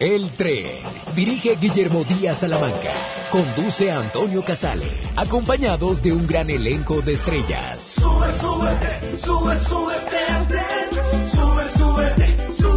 El tren. Dirige Guillermo Díaz Salamanca. Conduce Antonio Casale. Acompañados de un gran elenco de estrellas. Sube, sube, súbete al tren. Sube, súbete, sube,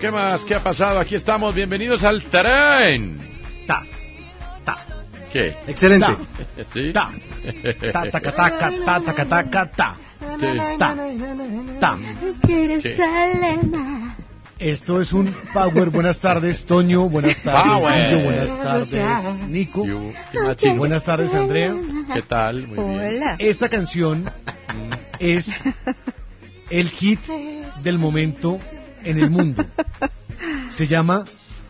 ¿qué más? ¿Qué ha pasado? Aquí estamos, bienvenidos al tren. Ta, ta. ¿Qué? Excelente. ¿Sí? Ta, ta, taca, taca, ta, taca, taca, ta. Sí. Ta, ta. Esto es un Power. Buenas tardes, Toño. Buenas tardes, Power. Guillo. Buenas tardes, Nico. Qué. Buenas tardes, Andrea. ¿Qué tal? Muy bien. Esta canción es el hit del momento en el mundo. Se llama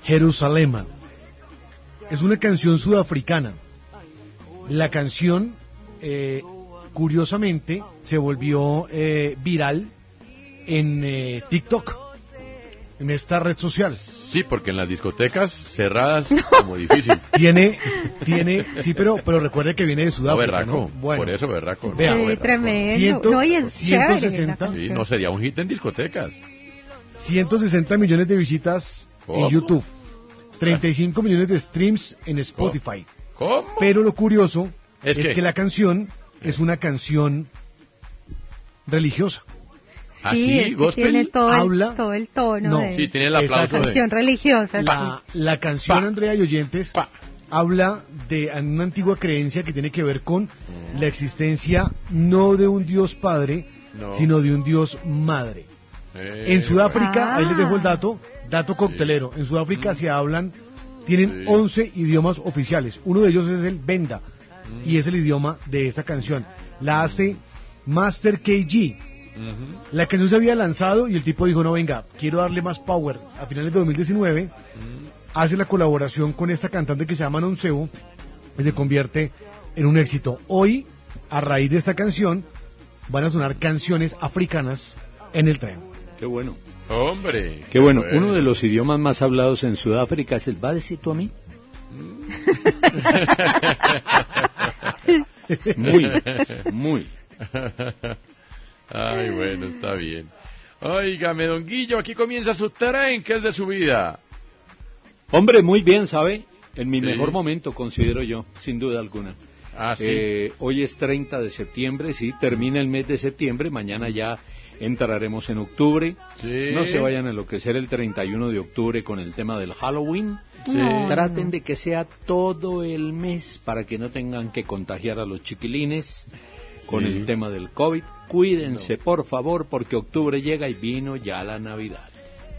Jerusalema. Es una canción sudafricana. La canción, eh, curiosamente, se volvió eh, viral en eh, TikTok, en esta red social. Sí, porque en las discotecas cerradas, como difícil. Tiene, tiene, sí, pero, pero recuerde que viene de No, Sudáfrica. berraco. ¿no? Bueno, Por eso, berraco. Vea, No, Sí, berraco. tremendo. Ciento- no, y es chévere la 160. Sí, no sería un hit en discotecas. 160 millones de visitas ¿Cómo? en YouTube, 35 millones de streams en Spotify. ¿Cómo? Pero lo curioso ¿Es que la canción es una canción religiosa. ¿Ah, Sí, sí? es que ¿Gospel? tiene todo Habla- el, todo el tono No, de Sí, tiene el aplauso de... canción religiosa. La, la canción, Pa. Andrea y oyentes, Pa. habla de una antigua creencia que tiene que ver con la existencia no de un Dios Padre, No. sino de un Dios Madre. Eh, En Sudáfrica, Ah. ahí les dejo el dato, dato coctelero. En Sudáfrica se hablan, tienen Sí. 11 idiomas oficiales. Uno de ellos es el Benda y es el idioma de esta canción. La hace Master KG. La canción se había lanzado y el tipo dijo, no, venga, quiero darle más power. A finales de 2019 hace la colaboración con esta cantante que se llama Noncebo y se convierte en un éxito. Hoy, a raíz de esta canción, van a sonar canciones africanas en el tren. Qué bueno. Hombre. Qué bueno. Uno de los idiomas más hablados en Sudáfrica es el ¿va a decir tú a mí? Muy, muy. Ay, bueno, está bien. Óigame, don Guillo, aquí comienza su tren, que es de su vida. Hombre, muy bien, ¿sabe? En mi Sí. mejor momento, considero yo, sin duda alguna. Ah, sí. Eh, hoy es 30 de septiembre, sí, termina el mes de septiembre, mañana ya entraremos en octubre. Sí. No se vayan a enloquecer el 31 de octubre con el tema del Halloween. Sí. Traten de que sea todo el mes para que no tengan que contagiar a los chiquilines con Sí. el tema del COVID. Cuídense, por favor, porque octubre llega y vino ya la Navidad.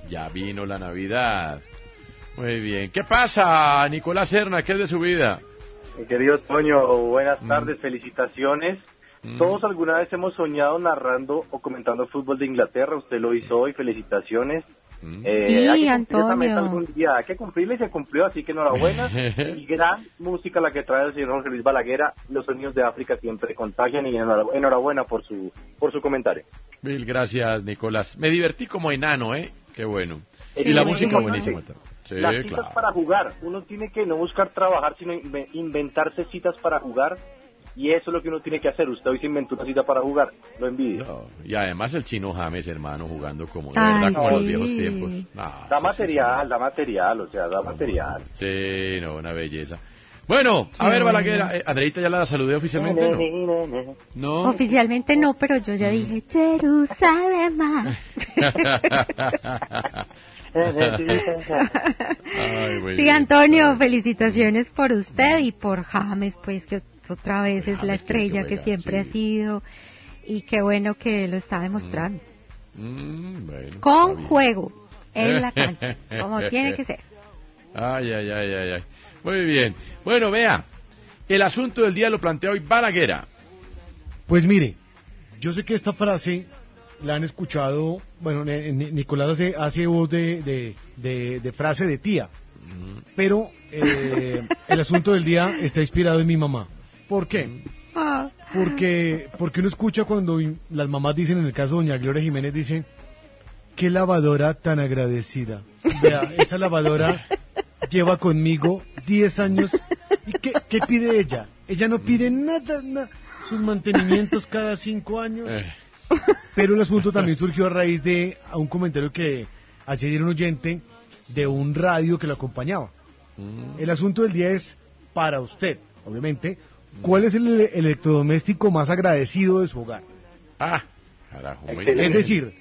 Ya vino la Navidad. Muy bien. ¿Qué pasa, Nicolás Serna? ¿Qué es de su vida? Mi querido Toño, buenas Mm. tardes, felicitaciones Mm. Todos alguna vez hemos soñado narrando o comentando fútbol de Inglaterra. Usted lo hizo hoy. Felicitaciones. Mm. Eh, Sí, hay que cumplir esa Antonio. meta algún día. Hay que cumplirla y se cumplió, así que enhorabuena. y gran música la que trae el señor Jorge Luis Balaguera. Los sonidos de África siempre contagian y enhora- enhorabuena por su por su comentario. Mil gracias, Nicolás. Me divertí como enano, ¿eh? Qué bueno. Sí, y la música buenísima. también. Sí, Las citas claro. para jugar. Uno tiene que no buscar trabajar, sino inve- inventarse citas para jugar. Y eso es lo que uno tiene que hacer. Usted hoy se inventó una cita para jugar. Lo envidio. No, y además el chino James, hermano, jugando como de Ay, verdad, como en los sí. viejos tiempos. No, Da eso sí, material, da material, o sea, da material. Sí, no, una belleza. Bueno, a ver. Balaguer, eh, Andreita ya la saludé oficialmente, ¿no? No. Oficialmente no, pero yo ya dije Jerusalén. Ay, Sí. Antonio, felicitaciones por usted y por James, pues que otra vez es la James, que estrella que siempre ha sido y qué bueno que lo está demostrando. Mm, bueno, está Con juego, en la cancha, como tiene que ser. Ay, ay, ay, ay, ay. Muy bien. Bueno, vea, el asunto del día lo plantea hoy Balaguera. Pues mire, yo sé que esta frase la han escuchado, bueno, Ni- Ni- Nicolás hace, hace voz de, de, de- de frase de tía, pero eh, el asunto del día está inspirado en mi mamá. ¿Por qué? Porque, porque uno escucha cuando las mamás dicen, en el caso de doña Gloria Jiménez, dice, qué lavadora tan agradecida. Vea, esa lavadora lleva conmigo 10 años. ¿Y qué, qué pide ella? Ella no pide nada, nada. sus mantenimientos cada 5 años. Eh, Pero el asunto también surgió a raíz de a un comentario que hacía ayer un oyente de un radio que lo acompañaba. mm, El asunto del día es para usted, obviamente, ¿cuál es el ele- electrodoméstico más agradecido de su hogar? ah, carajo. Es decir,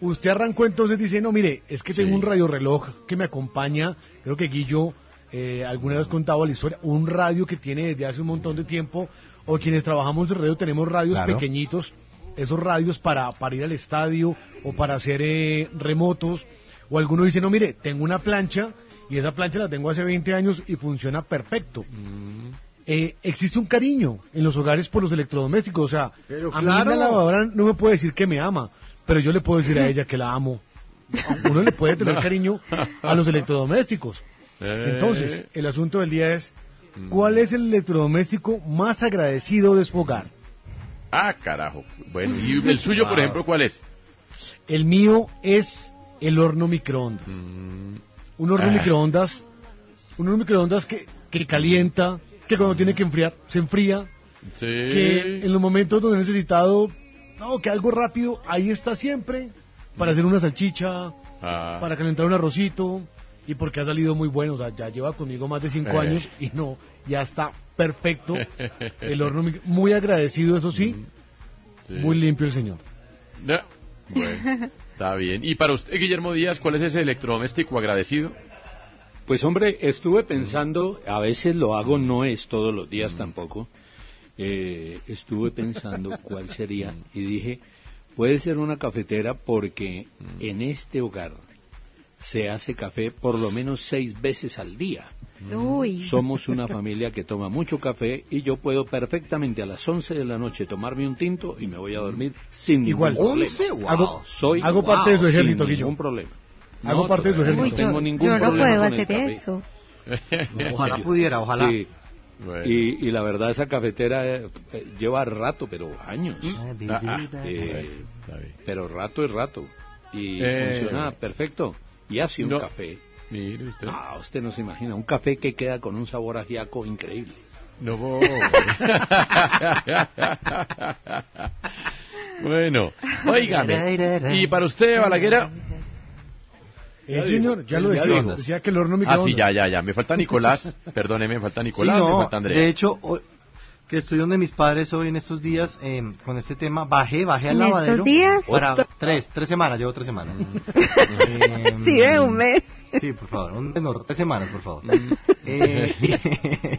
usted arrancó entonces dice, no, mire, es que tengo un radio reloj que me acompaña, creo que Guillo eh, alguna vez contaba la historia, un radio que tiene desde hace un montón de tiempo, o quienes trabajamos en radio tenemos radios Claro. pequeñitos, esos radios para, para ir al estadio o para hacer eh, remotos, o alguno dice, no, mire, tengo una plancha y esa plancha la tengo hace 20 años y funciona perfecto. Mm, Eh, existe un cariño en los hogares por los electrodomésticos. O sea, Pero a mí claro. la lavadora no me puede decir que me ama, pero yo le puedo decir a ella que la amo. Uno le puede tener cariño a los electrodomésticos. eh, Entonces, el asunto del día es, ¿cuál es el electrodoméstico más agradecido de su hogar? Ah, carajo. Bueno, ¿y el suyo, por ejemplo, cuál es? El mío es el horno microondas. Mm, Un horno Ah. microondas, un horno microondas que, que calienta, que cuando tiene que enfriar, se enfría, sí. que en los momentos donde he necesitado, no, que algo rápido, ahí está siempre, para hacer una salchicha, Ah, para calentar un arrocito, y porque ha salido muy bueno, o sea, ya lleva conmigo más de cinco Eh. años, y no, ya está perfecto, el horno, muy agradecido, eso sí, sí. muy limpio el señor. No, Bueno, está bien. ¿Y para usted, Guillermo Díaz, cuál es ese electrodoméstico agradecido? Pues hombre, estuve pensando, a veces lo hago, no es todos los días tampoco, eh, estuve pensando cuál sería y dije, puede ser una cafetera porque en este hogar se hace café por lo menos seis veces al día. Uy. Somos una familia que toma mucho café y yo puedo perfectamente a las 11 de la noche tomarme un tinto y me voy a dormir sin Igual. ningún problema. ¿Once? Wow. Hago, Soy hago parte de su sin ejército, Guillo. ningún problema. Hago parte de su ejército. Uy, No tengo yo, ningún yo no problema puedo hacer eso. Ojalá pudiera, ojalá. Sí, Bueno. y, y la verdad esa cafetera eh, eh, lleva rato, pero años. Eh, Ah, ah, Eh, pero rato es rato. Y Eh, funciona perfecto. Y hace un no. café. Mire usted. Ah, usted no se imagina. Un café que queda con un sabor ajiaco increíble. No bueno, óigame. ¿Y para usted, Balaguera? Eh, señor, ya lo decía, decía que el horno Ah, sí, ya, ya, ya. Me falta Nicolás. Perdóneme, me falta Sí, Nicolás, me no, falta Andrea. de hecho, hoy- que estoy donde mis padres hoy en estos días eh, con este tema, bajé, bajé al ¿En estos lavadero. días? Para tres, tres semanas, llevo tres semanas. Eh, Sí, de un mes. Sí, por favor, un mes, no, tres semanas, por favor. Eh,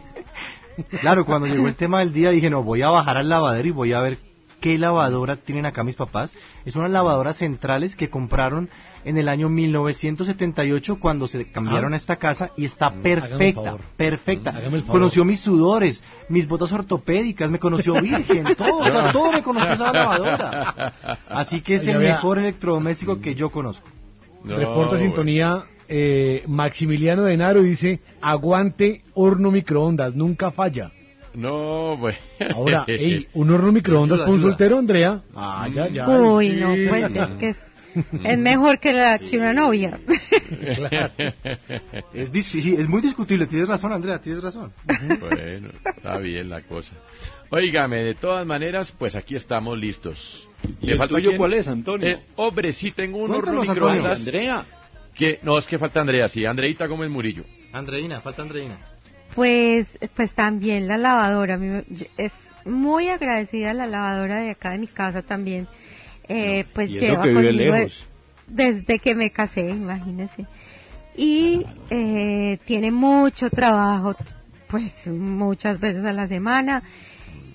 claro, cuando llegó el tema del día dije, no, voy a bajar al lavadero y voy a ver qué lavadora tienen acá mis papás. Es una lavadora centrales que compraron en el año 1978 cuando se cambiaron Ah. a esta casa y está perfecta, favor. perfecta. Conoció mis sudores, mis botas ortopédicas, me conoció virgen, todo, o sea, todo me conoció esa lavadora. Así que es Ya el mejor electrodoméstico que yo conozco. No, Reporta sintonía eh, Maximiliano de Naro y dice, aguante horno microondas, nunca falla. No, bueno. Ahora, ey, un horno microondas Ayuda, para un soltero, Andrea. Ah, ya, ya. Uy, sí. no, pues es que es, es mejor que, la, que una novia. Es, dis- sí, es muy discutible, tienes razón Andrea, tienes razón. Bueno, está bien la cosa. Óigame, de todas maneras, pues aquí estamos listos. ¿Y el tuyo quién? cuál es, Antonio? Eh, hombre, sí tengo un horno Cuéntanos, Antonio. microondas. Andrea. Que, no, es que falta Andrea, sí. Andreita Gómez Murillo. Andreina, falta Andreina. Pues, pues también la lavadora. Es muy agradecida la lavadora de acá de mi casa también. Eh, pues lleva conmigo desde que me casé, imagínese. Y eh, tiene mucho trabajo, pues muchas veces a la semana.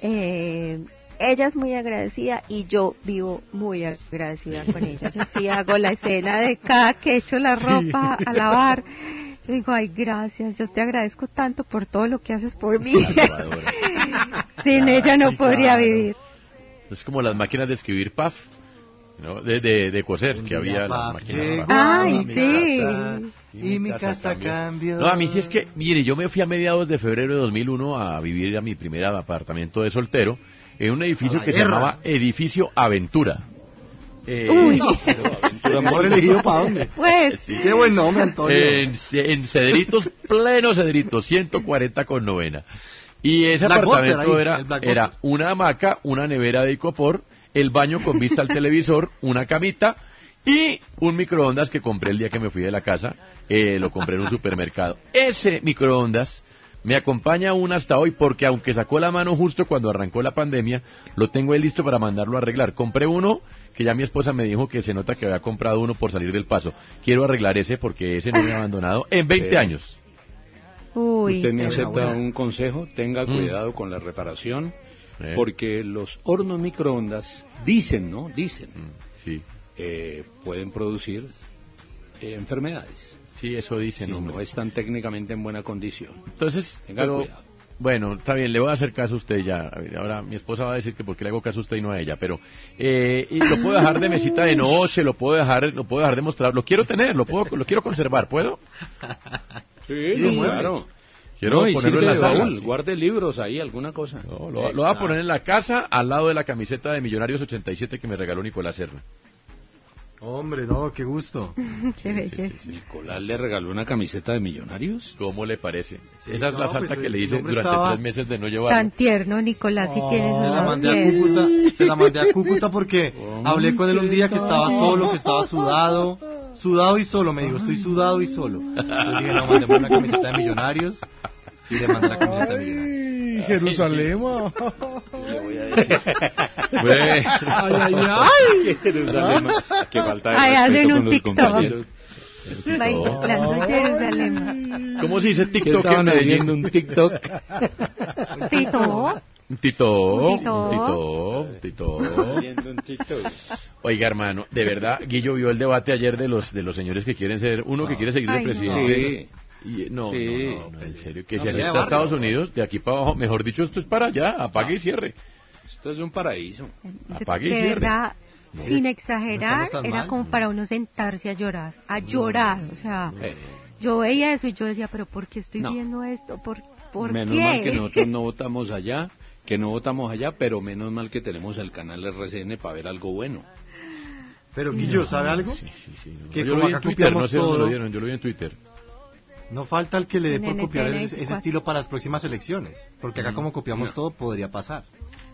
Eh, ella es muy agradecida y yo vivo muy agradecida con ella. Yo sí hago la escena de cada que echo la ropa a lavar. Yo digo, ay, gracias, yo te agradezco tanto por todo lo que haces por mí. Sin ella no Sí, podría claro. vivir. Es como las máquinas de escribir PAF, ¿no? de, de, de coser, que había las máquinas Ay, sí. casa, Y mi casa cambió. No, a mí sí es que, mire, yo me fui a mediados de febrero de 2001 a vivir a mi primer apartamento de soltero en un edificio que se guerra. llamaba Edificio Aventura. Eh, Uy. Pero mejor elegido para dónde. Pues, sí. Qué buen nombre, Antonio. En, en Cedritos, pleno Cedritos, 140 con novena. Y ese apartamento ahí, era, era una hamaca, una nevera de icopor, el baño con vista al televisor, una camita y un microondas que compré el día que me fui de la casa. eh, lo compré en un supermercado. Ese microondas me acompaña aún hasta hoy porque aunque sacó la mano justo cuando arrancó la pandemia, lo tengo ahí listo para mandarlo a arreglar. Compré uno que ya mi esposa me dijo que se nota que había comprado uno por salir del paso. Quiero arreglar ese porque ese no me ha abandonado en 20 Sí. años. uy. Usted me acepta un consejo, tenga Mm. cuidado con la reparación, ¿eh? porque los hornos microondas dicen, ¿no? Dicen, Mm, Sí, eh, pueden producir eh, enfermedades sí, eso dicen, si hombre. no están técnicamente en buena condición. Entonces, Tenga pero- cuidado. bueno, está bien, le voy a hacer caso a usted ya. Ahora mi esposa va a decir que por qué le hago caso a usted y no a ella, pero eh, y lo puedo dejar de mesita de noche, lo puedo dejar, lo puedo dejar de mostrar, lo quiero tener, lo puedo, lo quiero conservar, ¿puedo? Sí, Sí. claro. Quiero No, y ponerlo en la sala. baúl, sí. guarde libros ahí, alguna cosa. No, lo, lo voy a poner en la casa al lado de la camiseta de Millonarios 87 que me regaló Nicolás Serna. Hombre, no, qué gusto. Qué belleza. Nicolás le regaló una camiseta de millonarios. ¿Cómo le parece? Sí, Esa es la falta pues, que le hice durante estaba- tres meses de no llevarlo. Tan tierno, Nicolás, si tienes Se la mandé a. Cúcuta, se la mandé a Cúcuta porque hablé con él un día que estaba solo, que estaba sudado, sudado y solo, me dijo, estoy sudado y solo. Entonces dije, no, mandémosle una camiseta de millonarios y le mandé la camiseta de millonarios. Ay, Jerusalén. Le voy a decir. Ay, ay, ay. Jerusalén, que falta de Ay, hacen un TikTok. Bailando Jerusalén. ¿Cómo se dice ¿Qué TikTok estaban haciendo un TikTok? Tito. Un Tito, tito. Tito. Oiga, hermano, de verdad, Guillo vio el debate ayer de los de los señores que quieren ser, uno que quiere seguir de Ay, no. presidente. Sí. Y, no, Sí. no, no, en serio, que No, si pero acepta de a Estados. Unidos, de aquí para abajo, mejor dicho, esto es para allá, apague y cierre. Esto es un paraíso. Apague y de cierre. verdad, sin exagerar, era mal. como para uno sentarse a llorar, a llorar, o sea, Eh, yo veía eso y yo decía, pero ¿por qué estoy No. viendo esto? ¿Por, por menos qué? mal que nosotros no votamos allá, que no votamos allá, pero menos mal que tenemos el canal RCN para ver algo bueno. Pero Guillo, ¿sabe algo? Sí, sí, sí. no. Que yo como lo vi en Twitter, no sé dónde lo todo. vieron, yo lo vi en Twitter. No falta el que le dé por NTN copiar ese, ese 24. estilo para las próximas elecciones. Porque acá como copiamos No. todo, podría pasar.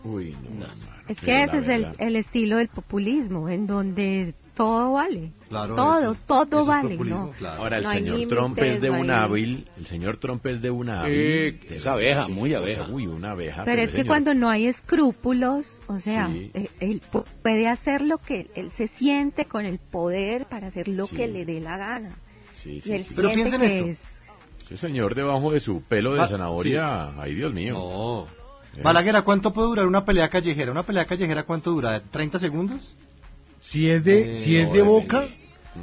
Uy, no, hermano, Es que ese es el estilo del populismo, en donde todo vale. Claro, todo, eso- todo eso vale, ¿no? claro. Ahora, el No señor Trump es de no hay- un hábil, el señor Trump es de un hábil. Sí, es abeja, muy abeja. Uy, una abeja. Pero es que señor- cuando no hay escrúpulos, o sea, Sí. eh, él pu- puede hacer lo que él se siente con el poder para hacer lo Sí. que le dé la gana. Sí, Y él sí. Pero siente piensen que esto. es- Ese señor debajo de su pelo de Ah, zanahoria, ay Dios mío. No. Balaguer, ¿a cuánto puede durar una pelea callejera? ¿Una pelea callejera cuánto dura? ¿30 segundos? Si es de, Eh, si es de y boca,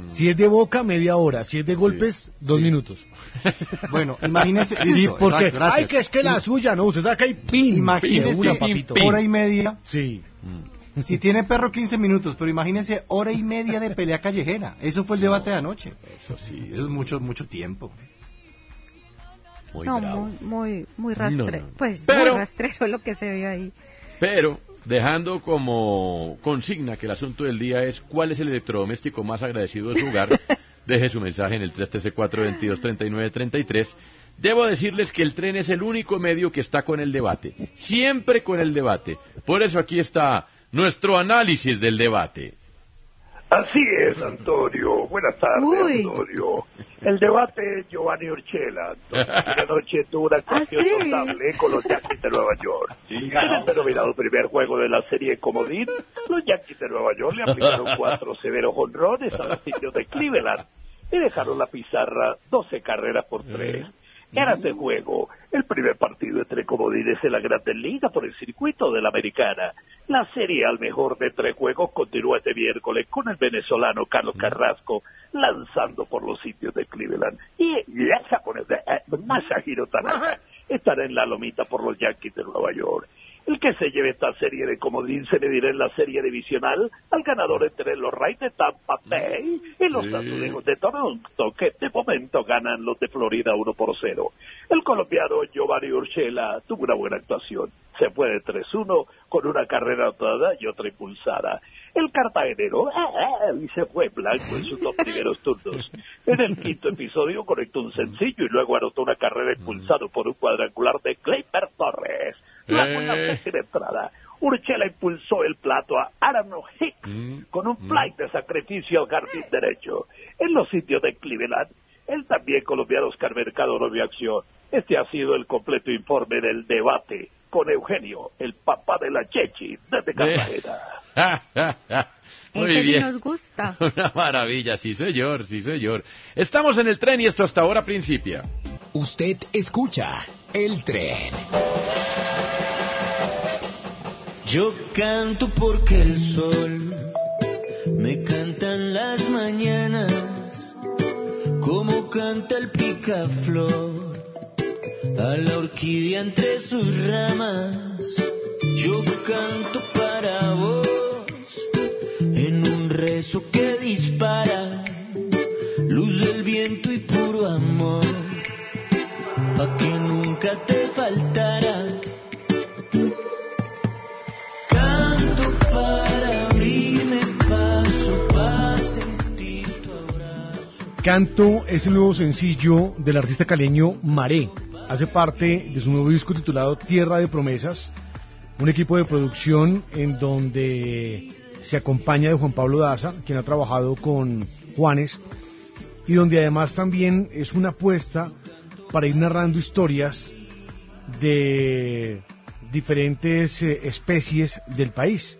si es de boca, media hora. Si es de golpes, dos minutos. Bueno, imagínese. Sí, listo, porque, exacto, ay, que es que la suya, no, usted saca y pin, Imagínese pin, una, papito. hora y media. Sí. Si tiene perro 15 minutos, pero imagínese hora y media de pelea callejera. Eso fue el debate de anoche. Eso sí. Eso es mucho, mucho tiempo. Muy no, bravo. muy, muy, rastrero. no, no. Pues Pero- muy rastrero lo que se ve ahí. Pero, dejando como consigna que el asunto del día es cuál es el electrodoméstico más agradecido de su hogar, deje su mensaje en el 313-422-3933. Debo decirles que el tren es el único medio que está con el debate, siempre con el debate. Por eso aquí está nuestro análisis del debate. Así es, Antonio. Buenas tardes, Uy. Antonio. El debate es Giovanni Urchela. Que anoche tuvo una actuación ¿Ah, sí? notable con los Yankees de Nueva York. En el denominado primer juego de la serie Comodín, los Yankees de Nueva York le aplicaron cuatro severos honrones a los indios de Cleveland y dejaron la pizarra 12 carreras por tres. Era este juego el primer partido entre comodines en la Grandes Liga por el circuito de la Americana. La serie al mejor de tres juegos continúa este miércoles con el venezolano Carlos Carrasco lanzando por los sitios de Cleveland. Y ya japonés de eh, Masahiro Tanaka estará en la lomita por los Yankees de Nueva York. El que se lleve esta serie de comodín se medirá en la serie divisional al ganador entre los Rays de Tampa Bay y los Sí. Azulejos de Toronto, que de momento ganan los de Florida 1 por 0. El colombiano Giovanni Urshela tuvo una buena actuación. Se fue de 3-1 con una carrera anotada y otra impulsada. El cartagenero ah, ah, y se fue blanco en sus dos primeros turnos. En el quinto episodio conectó un sencillo y luego anotó una carrera impulsado por un cuadrangular de Clayper Torres. La Eh. buena séptima entrada. Urchela impulsó el plato a Aaron Hicks Mm, con un flight de sacrificio al jardín derecho. En los sitios de Cleveland, el también colombiano Oscar Mercado no vio acción. Este ha sido el completo informe del debate con Eugenio, el papá de la Chechi, desde Cartagena. Muy bien. nos gusta. Una maravilla, sí señor, sí señor. Estamos en el tren y esto hasta ahora principia. Usted escucha el tren. Yo canto porque el sol me canta en las mañanas, como canta el picaflor a la orquídea entre sus ramas. Yo canto para vos en un rezo que dispara luz del viento y puro amor, pa' que nunca te faltara. Canto es el nuevo sencillo del artista caleño Maré. Hace parte de su nuevo disco titulado Tierra de Promesas, un equipo de producción en donde se acompaña de Juan Pablo Daza, quien ha trabajado con Juanes, y donde además también es una apuesta para ir narrando historias de diferentes eh, especies del país.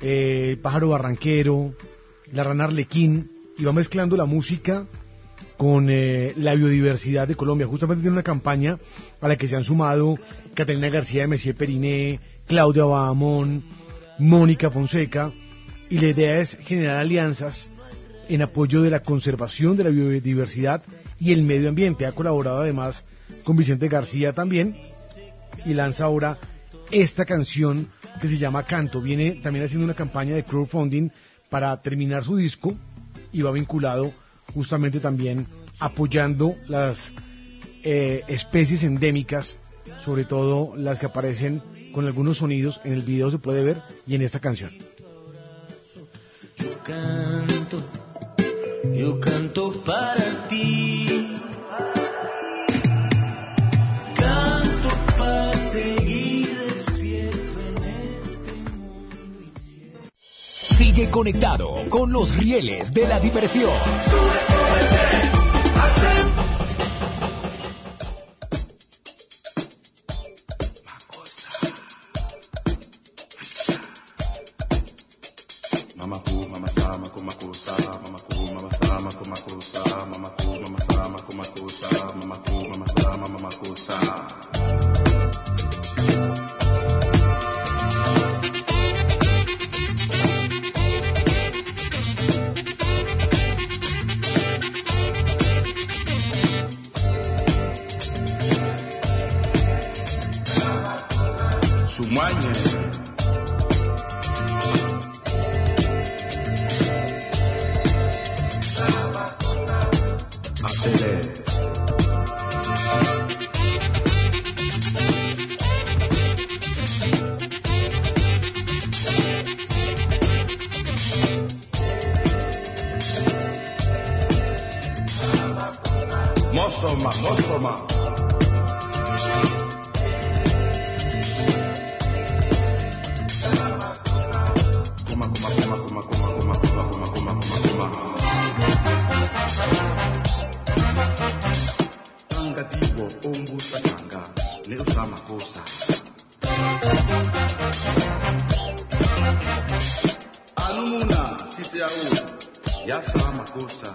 Eh, el pájaro barranquero, la rana arlequín, y va mezclando la música con eh, la biodiversidad de Colombia. Justamente tiene una campaña a la que se han sumado Catalina García de Messier Periné, Claudia Bahamón, Mónica Fonseca, y la idea es generar alianzas en apoyo de la conservación de la biodiversidad y el medio ambiente. Ha colaborado además con Vicente García también y lanza ahora esta canción que se llama Canto. Viene también haciendo una campaña de crowdfunding para terminar su disco y va vinculado justamente también apoyando las eh, especies endémicas, sobre todo las que aparecen con algunos sonidos. En el video se puede ver y en esta canción. Yo canto, yo canto para ti. Sigue conectado con los rieles de la diversión. Au, ya sama kosa.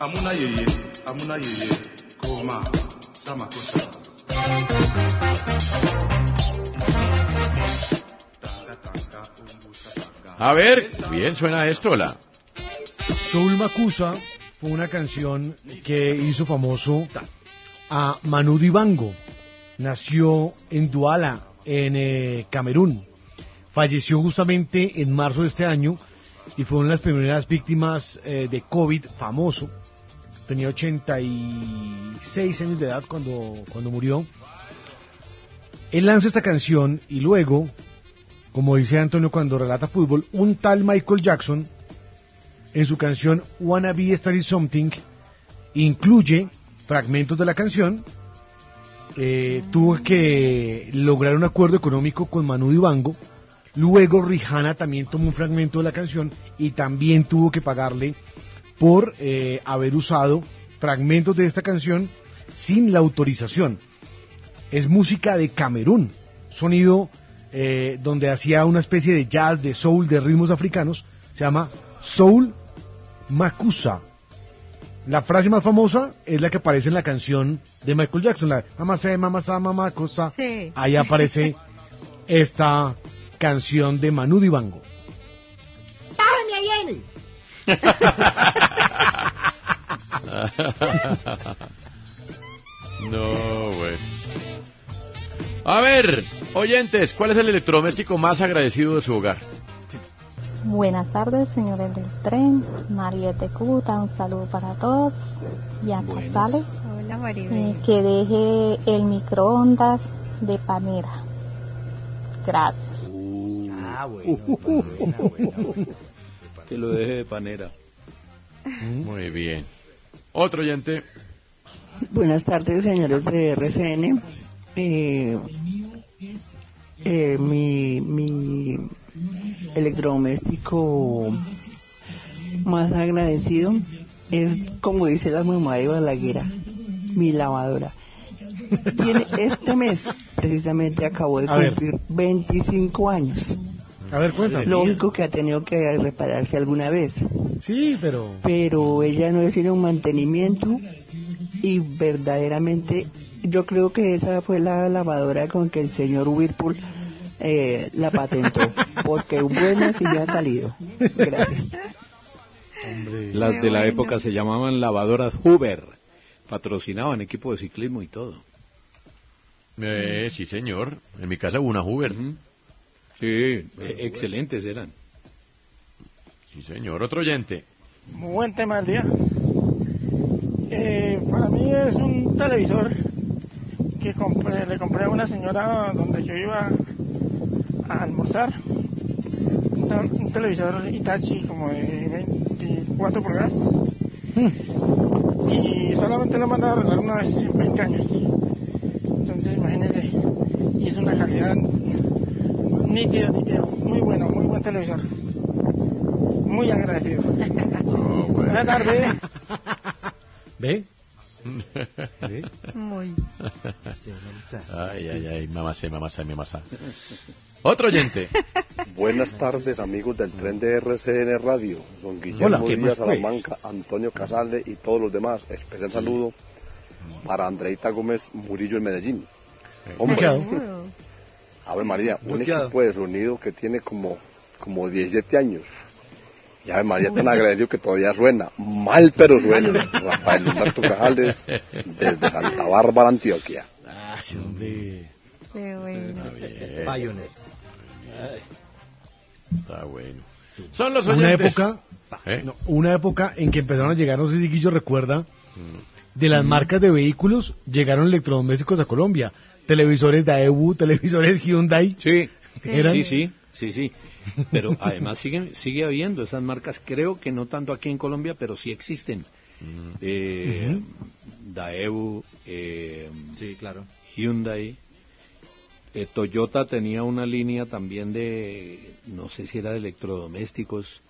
Amuna yeye, amuna yeye, koma, sama kosa. A ver, bien suena esto, la. Soul Makusa fue una canción que hizo famoso a Manu Dibango. Nació en Duala, en eh, Camerún. Falleció justamente en marzo de este año y fue una de las primeras víctimas eh, de COVID famoso. Tenía 86 años de edad cuando, cuando murió. Él lanza esta canción y luego, como dice Antonio cuando relata fútbol, un tal Michael Jackson en su canción Wanna Be Started Something incluye fragmentos de la canción. Eh, tuvo que lograr un acuerdo económico con Manu Dibango. Luego Rihanna también tomó un fragmento de la canción y también tuvo que pagarle por eh, haber usado fragmentos de esta canción sin la autorización. Es música de Camerún, sonido eh, donde hacía una especie de jazz, de soul, de ritmos africanos. Se llama Soul Makusa. La frase más famosa es la que aparece en la canción de Michael Jackson, la Mamá se, mamá sa, mamá cosa. Sí. Ahí aparece esta canción de Manu Dibango. no, güey. A ver, oyentes, ¿cuál es el electrodoméstico más agradecido de su hogar? Buenas tardes, señores del tren. Mariette Cuta, un saludo para todos. Y a Casales, Hola, eh, que deje el microondas de panera. Gracias. Ah, bueno. Que lo deje de panera. Muy bien. Otro oyente. Buenas tardes, señores de RCN. Eh, eh, mi, mi electrodoméstico más agradecido es, como dice la mamá de Balaguer, mi lavadora. Tiene, este mes, precisamente, acabó de cumplir 25 años. A ver, cuéntame. Lógico que ha tenido que repararse alguna vez. Sí, pero... Pero ella no decide un mantenimiento y verdaderamente yo creo que esa fue la lavadora con que el señor Whirlpool eh, la patentó, porque buenas sí me han salido. Gracias. Las de la época se llamaban lavadoras Hoover. Patrocinaban equipo de ciclismo y todo. Eh, sí, señor. En mi casa hubo una Hoover. Sí, eh, excelentes eran. Sí, señor. Otro oyente. Muy buen tema del día. Eh, para mí es un televisor que compré- le compré a una señora donde yo iba a almorzar. Un, te- un televisor Hitachi como de 24 pulgadas. Y solamente lo mandaba a arreglar una vez en 20 años. Entonces imagínense. Y es una calidad nítida, nítida. Muy bueno, muy buen televisor. Muy agradecido. Buenas tardes. ¿Ve? Muy. Ay, ay, ay, mamá sé, mamá sé. Otro oyente. Buenas tardes, amigos del tren de RCN Radio. Don Guillermo Hola, ¿qué Díaz pues? Salamanca, Antonio Casale y todos los demás. Especial saludo para Andreita Gómez Murillo en Medellín. Hombre, Bloqueado. Ave María, un equipo de sonido que tiene como, como 17 años. Y Ave María tan agradecido que todavía suena. Mal, pero suena. Rafael Humberto Casales, desde Santa Bárbara, Antioquia. Ah, sí, hombre. Qué bueno. Pioneer. Está bueno. Son los Una oyentes. época, ¿Eh? no, una época en que empezaron a llegar, no sé si Guillo recuerda, de las marcas de vehículos llegaron electrodomésticos a Colombia. Televisores Daewoo, televisores Hyundai. Sí, Eran sí, sí. Sí, sí. Pero además sigue, sigue habiendo esas marcas, creo que no tanto aquí en Colombia, pero sí existen. Eh, Daewoo, eh, Sí, claro. Hyundai. Eh, Toyota tenía una línea también de, no sé si era de electrodomésticos,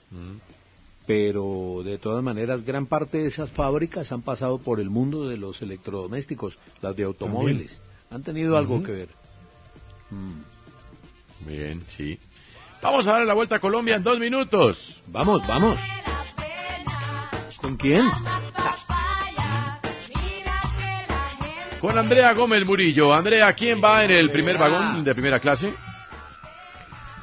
pero de todas maneras gran parte de esas fábricas han pasado por el mundo de los electrodomésticos, las de automóviles. Han tenido algo que ver. Bien, sí. Vamos a darle la vuelta a Colombia en dos minutos. Vamos, vamos. ¿Con quién? Con Andrea Gómez Murillo. Andrea, ¿quién va en el primer vagón de primera clase?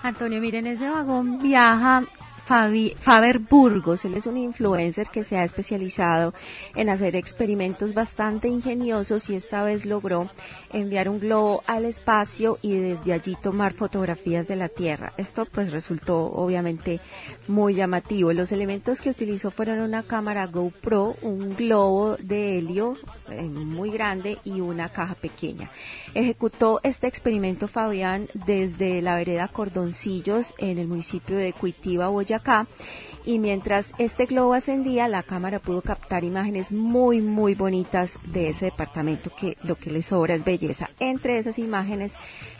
Antonio, miren, ese vagón viaja Fabi- Faber Burgos. Él es un influencer que se ha especializado en hacer experimentos bastante ingeniosos y esta vez logró enviar un globo al espacio y desde allí tomar fotografías de la Tierra. Esto pues resultó obviamente muy llamativo. Los elementos que utilizó fueron una cámara GoPro, un globo de helio eh, muy grande y una caja pequeña. Ejecutó este experimento Fabián desde la vereda Cordoncillos en el municipio de Cuitiba, Boyacá. Y mientras este globo ascendía, la cámara pudo captar imágenes muy, muy bonitas de ese departamento que lo que le sobra es belleza. Entre esas imágenes,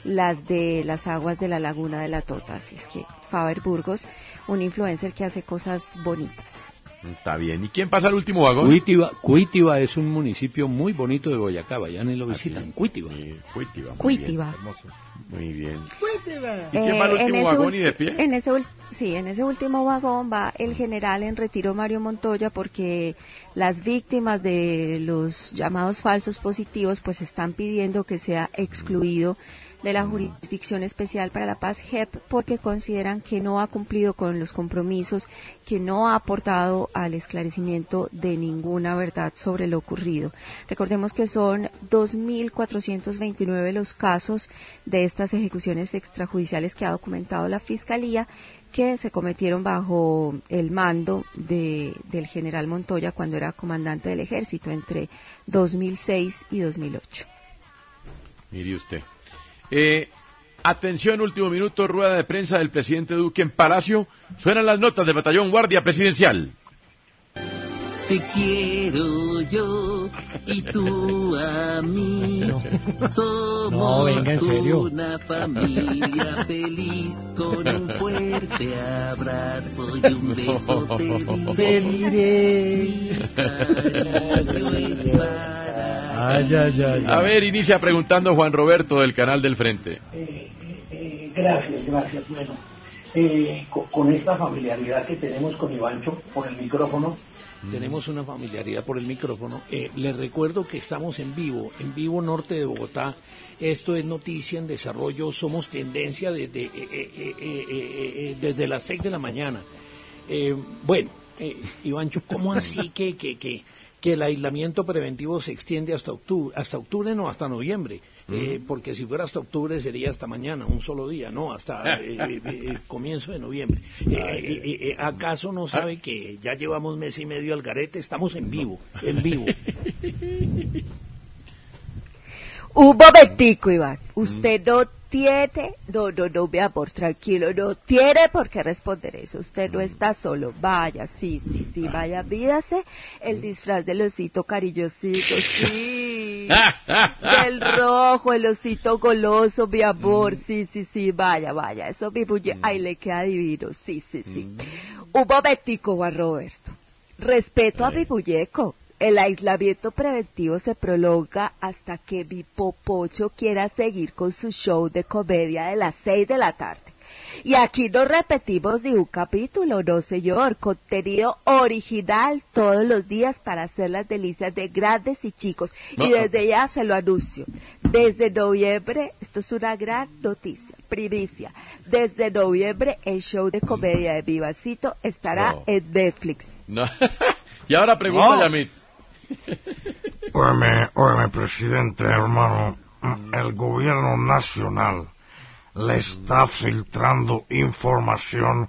las de las aguas de la laguna de la Tota. Así es que Faber Burgos, un influencer que hace cosas bonitas. Está bien. ¿Y quién pasa al último vagón? Cuitiba, Cuitiba es un municipio muy bonito de Boyacá, vayan y lo visitan. Cuitiba. Cuitiba. Cuitiba. Muy bien. Eh, ¿Y quién va al en último ese vagón y de pie? En ese, sí, en ese último vagón va el general en retiro Mario Montoya porque las víctimas de los llamados falsos positivos pues están pidiendo que sea excluido de la Jurisdicción Especial para la Paz JEP porque consideran que no ha cumplido con los compromisos, que no ha aportado al esclarecimiento de ninguna verdad sobre lo ocurrido. Recordemos que son 2.429 los casos de estas ejecuciones extrajudiciales que ha documentado la Fiscalía que se cometieron bajo el mando de- del general Montoya cuando era comandante del ejército entre 2006 y 2008. Mire usted. Eh, atención, último minuto, rueda de prensa del presidente Duque en Palacio. Suenan las notas del batallón Guardia Presidencial. Te quiero yo y tú a mí. Somos No, venga, en serio. una familia feliz con un fuerte abrazo y un beso te diré. Mi cariño es para Ay, ay, ay. A ver, inicia preguntando Juan Roberto del canal del Frente. Eh, gracias, gracias. Bueno, eh, co- con, esta familiaridad que tenemos con Ivancho por el micrófono, Tenemos una familiaridad por el micrófono. Eh, les recuerdo que estamos en vivo, en vivo norte de Bogotá. Esto es noticia en desarrollo. Somos tendencia desde, eh, eh, eh, eh, eh, eh, desde las 6 de la mañana. Eh, bueno, eh, Ivancho, ¿cómo así que, que, que, que el aislamiento preventivo se extiende hasta octubre? Hasta octubre no, hasta noviembre. Eh, porque si fuera hasta octubre sería hasta mañana, un solo día, no, hasta eh, eh, eh, comienzo de noviembre. Eh, eh, eh, eh, ¿Acaso no sabe que ya llevamos mes y medio al garete? Estamos en vivo, en vivo. Un momentico, Iván. Usted no tiene, no, no, no, mi amor, tranquilo, no tiene por qué responder eso. Usted no está solo. Vaya, sí, sí, sí, vaya, pídase el disfraz del osito cariñosito, sí. Del rojo, el osito goloso, mi amor, sí, sí, sí, vaya, vaya. Eso mi muñe, ahí le queda divino, sí, sí, sí. Un momentico, Juan Roberto. Respeto a mi muñeco. El aislamiento preventivo se prolonga hasta que mi popocho quiera seguir con su show de comedia de las seis de la tarde. Y aquí no repetimos ni un capítulo, no señor. Contenido original todos los días para hacer las delicias de grandes y chicos. No. Y desde ya se lo anuncio. Desde noviembre, esto es una gran noticia, primicia. Desde noviembre el show de comedia de Vivacito estará No. en Netflix. No. y ahora pregunta No. Yamit. Óyeme, óyeme, presidente, hermano, el gobierno nacional le está filtrando información